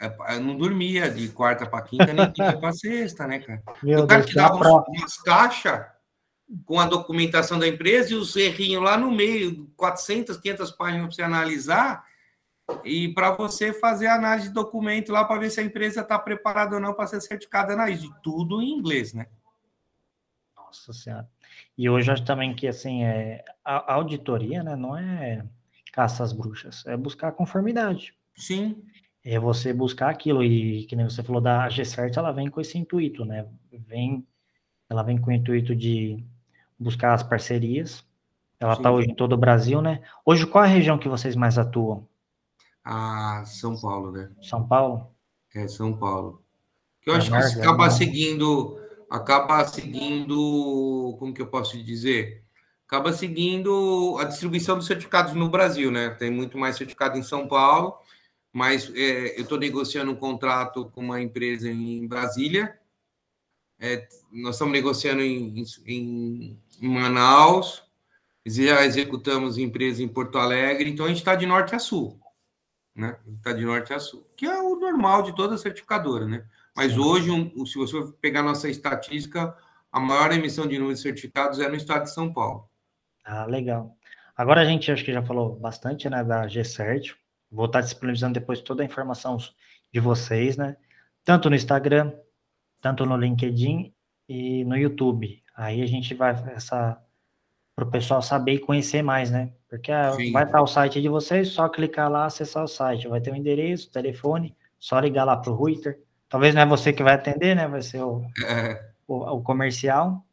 é, eu não dormia de quarta para quinta, nem quinta para sexta, né, cara? Meu o cara Deus, que dava umas, umas caixas com a documentação da empresa e os errinhos lá no meio, 400, 500 páginas para você analisar e para você fazer análise de documento lá para ver se a empresa está preparada ou não para ser certificada na ISO. Tudo em inglês, né? Nossa Senhora. E hoje acho também que, assim, é, a auditoria, né, não é caça às bruxas, é buscar conformidade. Sim é você buscar aquilo e que nem você falou da G-Cert, ela vem com esse intuito, né? Vem, ela vem com o intuito de buscar as parcerias. Ela está hoje em todo o Brasil, né? Hoje qual é a região que vocês mais atuam? Ah, São Paulo, né? São Paulo. É São Paulo. Que eu é acho que acaba seguindo, acaba seguindo, como que eu posso dizer? Acaba seguindo a distribuição dos certificados no Brasil, né? Tem muito mais certificado em São Paulo mas é, eu estou negociando um contrato com uma empresa em Brasília. É, nós estamos negociando em, em, em, Manaus, já executamos empresa em Porto Alegre, então a gente está de norte a sul, né? Está de norte a sul, que é o normal de toda certificadora, né? Mas hoje, um, se você pegar nossa estatística, a maior emissão de números certificados é no estado de São Paulo. Ah, legal. Agora a gente acho que já falou bastante né, da G-Cert, Vou estar disponibilizando depois toda a informação de vocês, né? Tanto no Instagram, tanto no LinkedIn e no YouTube. Aí a gente vai essa para o pessoal saber e conhecer mais, né? Porque ah, vai estar o site de vocês, só clicar lá, acessar o site. Vai ter o um endereço, telefone, só ligar lá para o Ruiter. Talvez não é você que vai atender, né? Vai ser o, é. o, o, comercial.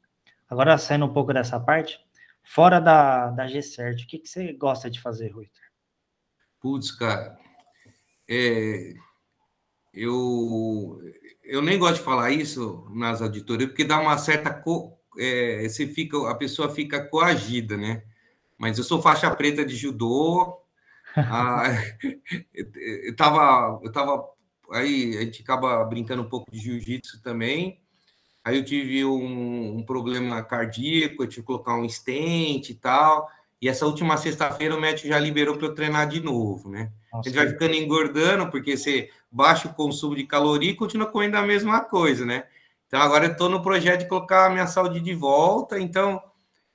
Agora, saindo um pouco dessa parte, fora da, da G-Cert, o que, que você gosta de fazer, Ruiter? Putz, cara, é, eu, eu nem gosto de falar isso nas auditorias, porque dá uma certa. Co, é, você fica, a pessoa fica coagida, né? Mas eu sou faixa preta de judô. ah, eu tava, eu tava. Aí a gente acaba brincando um pouco de jiu-jitsu também. Aí eu tive um, um, problema cardíaco, eu tive que colocar um stent e tal. E essa última sexta-feira o médico já liberou para eu treinar de novo, né? Nossa, a gente vai ficando engordando, porque você baixa o consumo de caloria e continua comendo a mesma coisa, né? Então agora eu estou no projeto de colocar a minha saúde de volta, então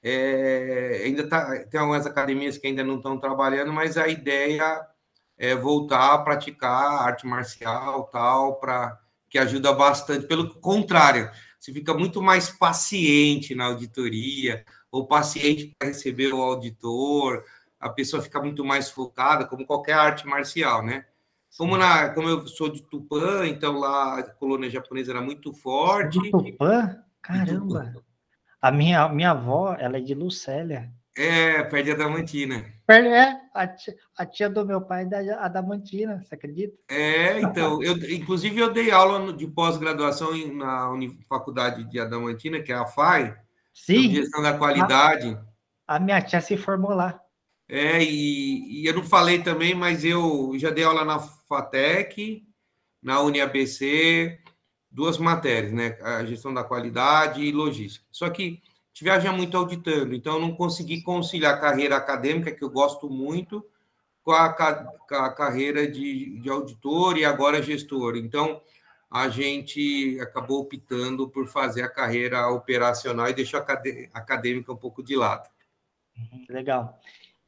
é, ainda tá, tem algumas academias que ainda não estão trabalhando, mas a ideia é voltar a praticar arte marcial tal, para que ajuda bastante. Pelo contrário, você fica muito mais paciente na auditoria, o paciente para receber o auditor, a pessoa fica muito mais focada, como qualquer arte marcial, né? Como, na, como eu sou de Tupã, então lá a colônia japonesa era muito forte. De Tupã? Caramba! Tupã. A minha, minha avó, ela é de Lucélia. É, perto de Adamantina. É, a tia, a tia do meu pai é da Adamantina, você acredita? É, então, eu, inclusive eu dei aula de pós-graduação na Faculdade de Adamantina, que é a FAI, Sim. Gestão da qualidade. A, a, minha tia se formou lá. É, e, e, eu não falei também, mas eu já dei aula na FATEC, na UniABC, duas matérias, né? A gestão da qualidade e logística. Só que gente viaja muito auditando, então eu não consegui conciliar a carreira acadêmica, que eu gosto muito, com a, com a carreira de, de auditor e agora gestor. Então, a gente acabou optando por fazer a carreira operacional e deixou a acadêmica um pouco de lado. Legal.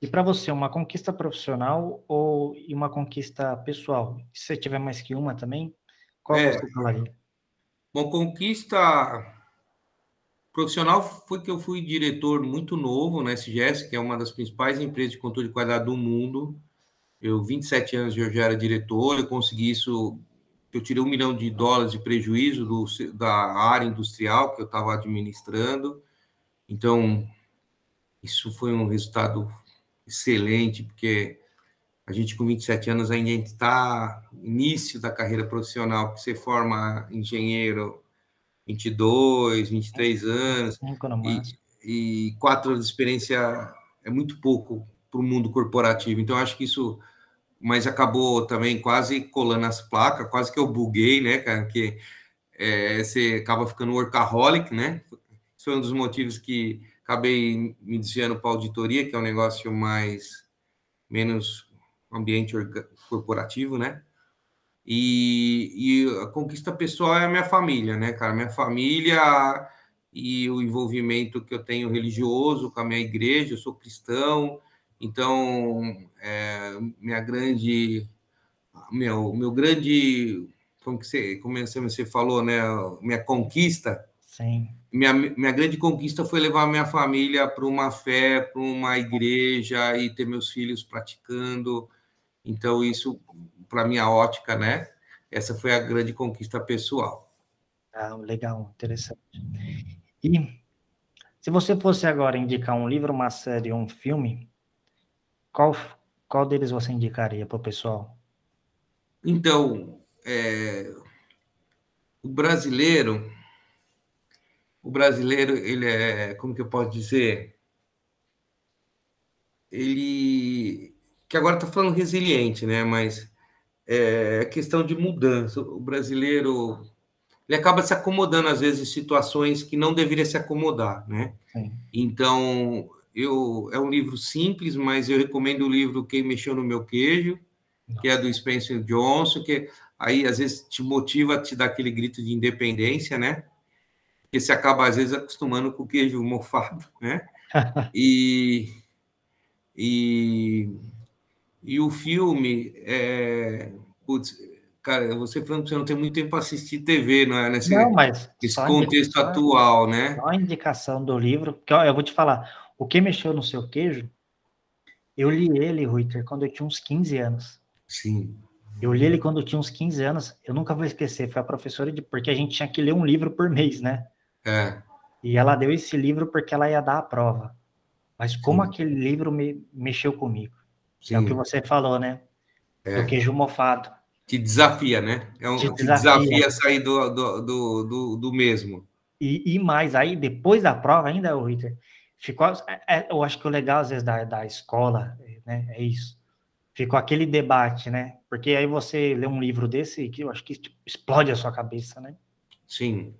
E para você, uma conquista profissional ou uma conquista pessoal? Se você tiver mais que uma também, Qual é, você falaria? Bom, conquista profissional foi que eu fui diretor muito novo na SGS, que é uma das principais empresas de controle de qualidade do mundo. Eu, 27 anos, eu já era diretor, eu consegui isso, eu tirei um milhão de dólares de prejuízo do, da área industrial que eu estava administrando. Então, isso foi um resultado excelente, porque a gente com 27 anos ainda está início da carreira profissional, porque você forma engenheiro 22, 23 anos, e, e quatro anos de experiência é muito pouco para o mundo corporativo. Então, acho que isso, mas acabou também quase colando as placas, quase que eu buguei, né, cara, que é, você acaba ficando workaholic, né? Isso foi um dos motivos que acabei me desviando para auditoria, que é um negócio mais menos ambiente corporativo, né? E, e, a conquista pessoal é a minha família, né, cara? Minha família e o envolvimento que eu tenho religioso com a minha igreja, eu sou cristão, então é, minha grande, meu, meu grande, como que você, como você falou, né? Minha conquista. Sim. Minha, minha grande conquista foi levar minha família para uma fé, para uma igreja e ter meus filhos praticando. Então, isso, para minha ótica, né? Essa foi a grande conquista pessoal. Ah, legal, interessante. E se você fosse agora indicar um livro, uma série, um filme, qual, qual deles você indicaria para o pessoal? Então, é, o brasileiro, o brasileiro, ele é, como que eu posso dizer? Ele que agora está falando resiliente, né? Mas é questão de mudança. O brasileiro ele acaba se acomodando às vezes em situações que não deveria se acomodar, né? Sim. Então eu é um livro simples, mas eu recomendo o livro Quem Mexeu no Meu Queijo, que é do Spencer Johnson, que aí às vezes te motiva a te dar aquele grito de independência, né? Porque você acaba às vezes acostumando com o queijo mofado, né? e, e e o filme, é... Putz, cara, você falando que você não tem muito tempo para assistir TV, não é? Nesse, não, mas nesse contexto atual, né? Só a indicação do livro, que eu vou te falar, o que mexeu no seu queijo, eu li ele, Ruiter, quando eu tinha uns 15 anos. Sim. Eu li ele quando eu tinha uns 15 anos, eu nunca vou esquecer, foi a professora de, porque a gente tinha que ler um livro por mês, né? É. E ela deu esse livro porque ela ia dar a prova. Mas como Sim. aquele livro me mexeu comigo. Sim. É o que você falou, né? É. Do queijo mofado. Te desafia, né? É um, te, te desafia. sair do, do, do, do, do mesmo. E, e, mais, aí depois da prova, ainda, o Ritter, ficou. É, é, eu acho que o legal, às vezes, da, da escola, né? É isso. Ficou aquele debate, né? Porque aí você lê um livro desse que eu acho que tipo, explode a sua cabeça, né? Sim.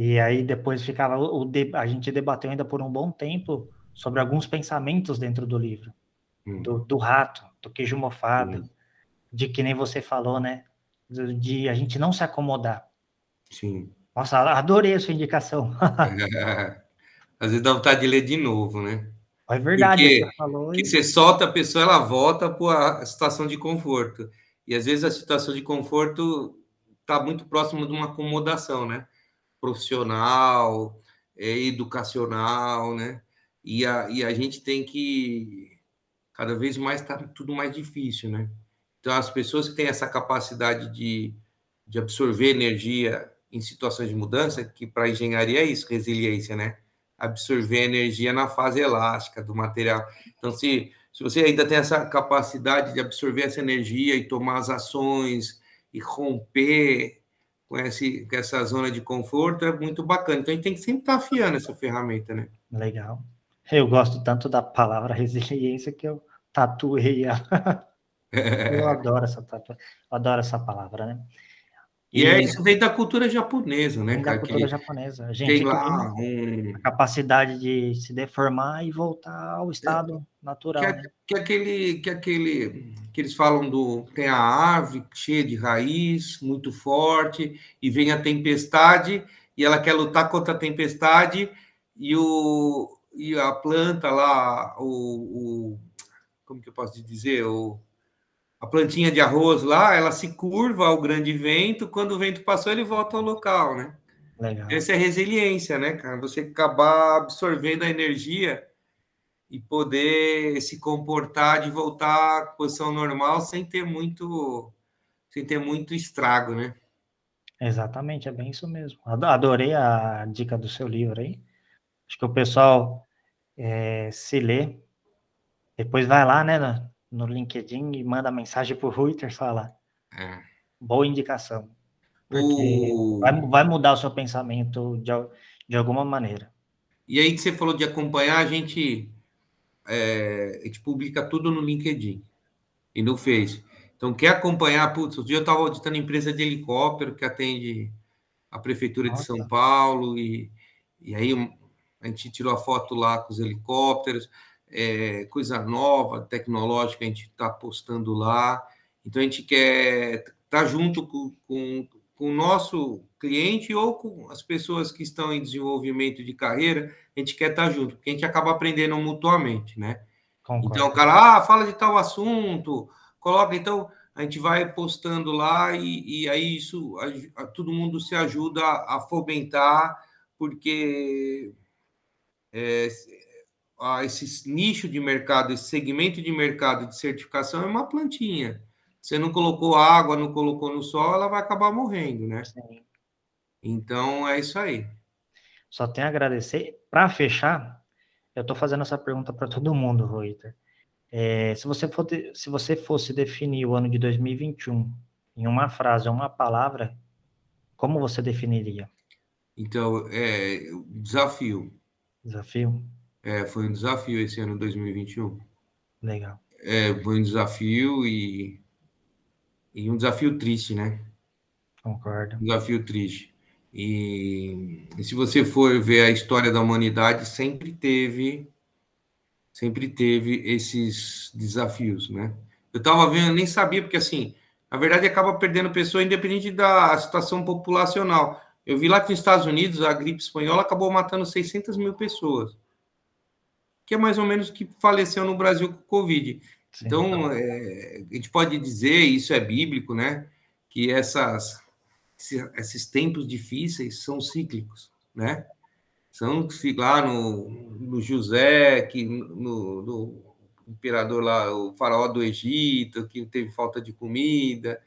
E aí depois ficava. O, a gente debateu ainda por um bom tempo sobre alguns pensamentos dentro do livro do, do rato, do queijo mofado, Sim. de que nem você falou, né? De a gente não se acomodar. Sim. Nossa, adorei a sua indicação. Às vezes dá vontade de ler de novo, né? É verdade, Porque, você falou. Que você solta a pessoa, ela volta para a situação de conforto. E às vezes a situação de conforto está muito próximo de uma acomodação, né? Profissional, é, educacional, né? E a, e a gente tem que cada vez mais está tudo mais difícil, né? Então, as pessoas que têm essa capacidade de, de absorver energia em situações de mudança, que para engenharia é isso, resiliência, né? Absorver energia na fase elástica do material. Então, se, se você ainda tem essa capacidade de absorver essa energia e tomar as ações e romper com, esse, com essa zona de conforto, é muito bacana. Então, a gente tem que sempre estar tá afiando essa ferramenta, né? Legal. Eu gosto tanto da palavra resiliência que eu tatuei ela. Eu adoro essa tatu... adoro essa palavra, né? E, e é isso vem da cultura japonesa, né, Da cultura que japonesa. A gente tem lá um... a capacidade de se deformar e voltar ao estado é, natural. Que, né? que aquele, que aquele que eles falam do tem a árvore cheia de raiz, muito forte, e vem a tempestade e ela quer lutar contra a tempestade e o e a planta lá, o, o como que eu posso dizer, o, a plantinha de arroz lá, ela se curva ao grande vento, quando o vento passou, ele volta ao local, né? Legal. Essa é resiliência, né, cara? Você acabar absorvendo a energia e poder se comportar de voltar à posição normal sem ter muito sem ter muito estrago, né? Exatamente, é bem isso mesmo. Adorei a dica do seu livro aí. Acho que o pessoal é, se lê, depois vai lá, né, no, LinkedIn e manda mensagem pro Reuters fala. É. Boa indicação. Porque o... vai, vai mudar o seu pensamento de, de alguma maneira. E aí que você falou de acompanhar, a gente, é, a gente publica tudo no LinkedIn e no Face. Então, quer acompanhar? Putz, um dia eu estava auditando empresa de helicóptero que atende a Prefeitura Nossa. de São Paulo, e, e aí a gente tirou a foto lá com os helicópteros, é, coisa nova, tecnológica, a gente está postando lá. Então, a gente quer estar tá junto com, com, com o nosso cliente ou com as pessoas que estão em desenvolvimento de carreira, a gente quer estar tá junto, porque a gente acaba aprendendo mutuamente, né? Concordo. Então, o cara, ah, fala de tal assunto, coloca, então a gente vai postando lá e, e aí isso a, a, todo mundo se ajuda a, a fomentar, porque é, a, esse nicho de mercado, esse segmento de mercado de certificação é uma plantinha. Você não colocou água, não colocou no sol, ela vai acabar morrendo, né? Sim. Então é isso aí. Só tenho a agradecer. Para fechar, eu estou fazendo essa pergunta para todo mundo, Reuter. É, se, você for, se você fosse definir o ano de 2021 em uma frase ou uma palavra, como você definiria? Então, é desafio. Desafio? É, foi um desafio esse ano 2021. Legal. É, foi um desafio e, e um desafio triste, né? Concordo. Um desafio triste. E, e se você for ver a história da humanidade, sempre teve sempre teve esses desafios, né? Eu estava vendo, nem sabia, porque assim, na verdade acaba perdendo pessoa independente da situação populacional. Eu vi lá que nos Estados Unidos a gripe espanhola acabou matando 600 mil pessoas, que é mais ou menos o que faleceu no Brasil com o Covid. Sim, então, é, a gente pode dizer, isso é bíblico, né? Que essas, esses tempos difíceis são cíclicos, né? São lá no, no José, que no, no imperador lá, o faraó do Egito, que teve falta de comida,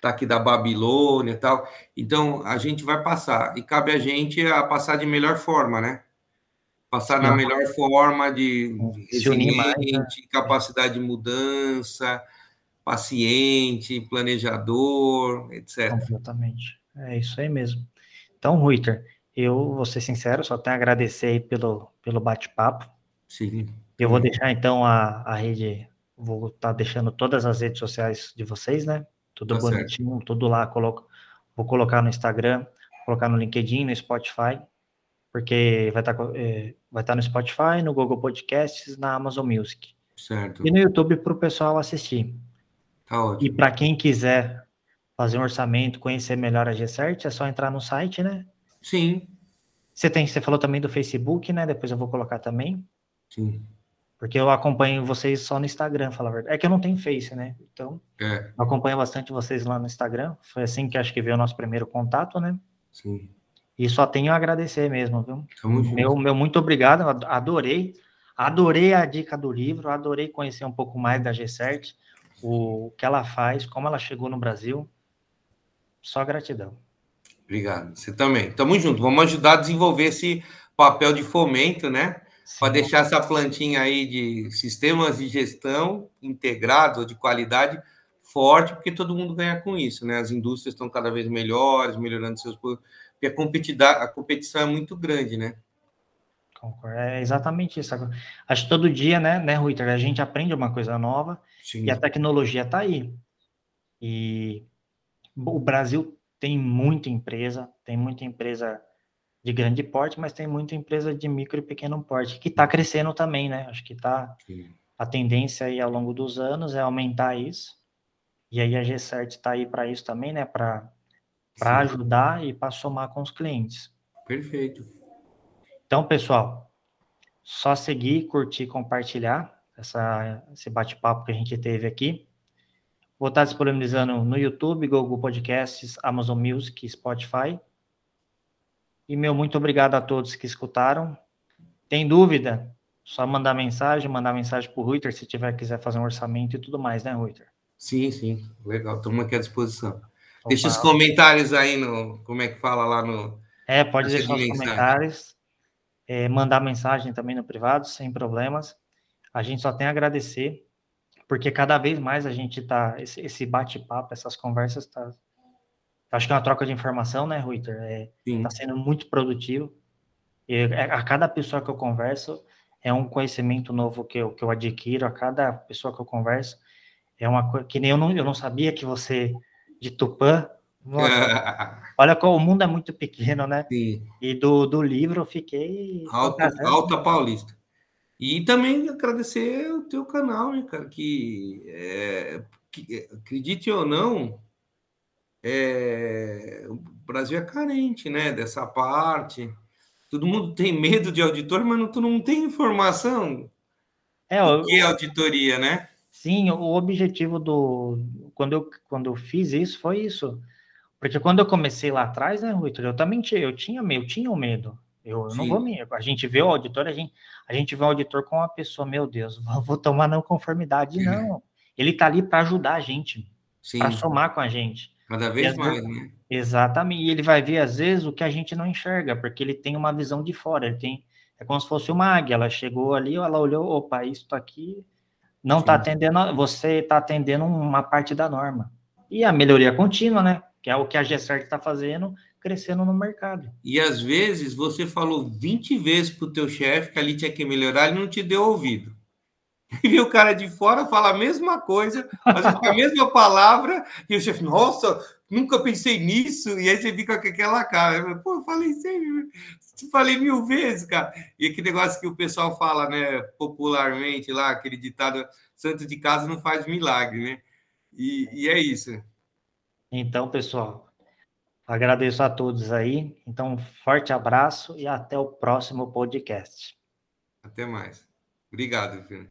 tá aqui da Babilônia e tal. Então, a gente vai passar, e cabe a gente a passar de melhor forma, né? Passar na melhor forma de resiliente, né? capacidade de mudança, paciente, planejador, etc. Exatamente. É isso aí mesmo. Então, Ruiter, eu vou ser sincero, só tenho a agradecer aí pelo, pelo bate-papo. Sim. Eu vou deixar então a, a rede, vou estar tá deixando todas as redes sociais de vocês, né? Tudo tá bonitinho, certo. tudo lá, coloco, vou colocar no Instagram, colocar no LinkedIn, no Spotify, porque vai estar, tá, é, vai estar tá no Spotify, no Google Podcasts, na Amazon Music. Certo. E no YouTube para o pessoal assistir. Tá ótimo. E para quem quiser fazer um orçamento, conhecer melhor a G-Cert, é só entrar no site, né? Sim. Você tem, você falou também do Facebook, né? Depois eu vou colocar também. Sim. Porque eu acompanho vocês só no Instagram, falar a verdade. É que eu não tenho Face, né? Então, é. eu acompanho bastante vocês lá no Instagram. Foi assim que acho que veio o nosso primeiro contato, né? Sim. E só tenho a agradecer mesmo, viu? Tamo meu, meu muito obrigado, adorei. Adorei a dica do livro, adorei conhecer um pouco mais da G-Cert, o que ela faz, como ela chegou no Brasil. Só gratidão. Obrigado. Você também. Tamo junto. Vamos ajudar a desenvolver esse papel de fomento, né? Para deixar essa plantinha aí de sistemas de gestão integrados, de qualidade, forte, porque todo mundo ganha com isso, né? As indústrias estão cada vez melhores, melhorando seus produtos, porque a, a competição é muito grande, né? Concordo. É exatamente isso. Acho que todo dia, né, né, Rui, a gente aprende uma coisa nova Sim. e a tecnologia está aí. E o Brasil tem muita empresa, tem muita empresa de grande porte, mas tem muita empresa de micro e pequeno porte que está crescendo também, né? Acho que tá a tendência aí ao longo dos anos é aumentar isso. E aí a G-Cert está aí para isso também, né? Para para ajudar e para somar com os clientes. Perfeito. Então, pessoal, só seguir, curtir, compartilhar essa, esse bate-papo que a gente teve aqui. Vou estar disponibilizando no YouTube, Google Podcasts, Amazon Music, Spotify. E meu muito obrigado a todos que escutaram. Tem dúvida? Só mandar mensagem, mandar mensagem para o Ruiter se tiver quiser fazer um orçamento e tudo mais, né, Ruiter? Sim, sim, legal. Estamos aqui à disposição. Opa. Deixa os comentários aí no. Como é que fala lá no. É, pode deixar os comentários. É, mandar mensagem também no privado, sem problemas. A gente só tem a agradecer porque cada vez mais a gente tá, esse, esse bate-papo, essas conversas, tá, acho que é uma troca de informação, né, Ruiter? É, tá sendo muito produtivo. E é, a cada pessoa que eu converso, é um conhecimento novo que eu, que eu adquiro, a cada pessoa que eu converso, é uma coisa que nem eu não, eu não sabia que você, de Tupã, olha como o mundo é muito pequeno, né? Sim. E do, do livro eu fiquei. Alta, Alta Paulista. E também agradecer o teu canal, né, cara? Que, é, que acredite ou não, é, o Brasil é carente, né? Dessa parte. Todo mundo tem medo de auditor, mas não, todo mundo tem informação. É, o que é auditoria, né? Sim, o objetivo do. Quando eu, quando eu fiz isso, foi isso. Porque quando eu comecei lá atrás, né, Rui, eu também tinha, eu tinha, eu tinha o medo. Eu, não vou me. A gente vê o auditor, a gente, a gente vê o auditor com uma pessoa, meu Deus, vou tomar não conformidade, não. Ele está ali para ajudar a gente, para somar com a gente. Cada vez mais, vezes, né? Exatamente. E ele vai ver, às vezes, o que a gente não enxerga, porque ele tem uma visão de fora. Ele tem. É como se fosse uma águia. Ela chegou ali, ela olhou, opa, isso aqui não está atendendo, você está atendendo uma parte da norma. E a melhoria contínua, né? Que é o que a GSR está fazendo, crescendo no mercado. E às vezes você falou 20 vezes para o teu chefe que ali tinha que melhorar, ele não te deu ouvido. E o cara de fora fala a mesma coisa, mas a mesma palavra, e o chefe, nossa, nunca pensei nisso, e aí você fica com aquela cara. Pô, eu falei sempre, falei mil vezes, cara. E aquele negócio que o pessoal fala, né, popularmente lá, aquele ditado, santo de casa não faz milagre, né? E, e é isso. Então, pessoal, Agradeço a todos aí. Então, um forte abraço e até o próximo podcast. Até mais. Obrigado, filho.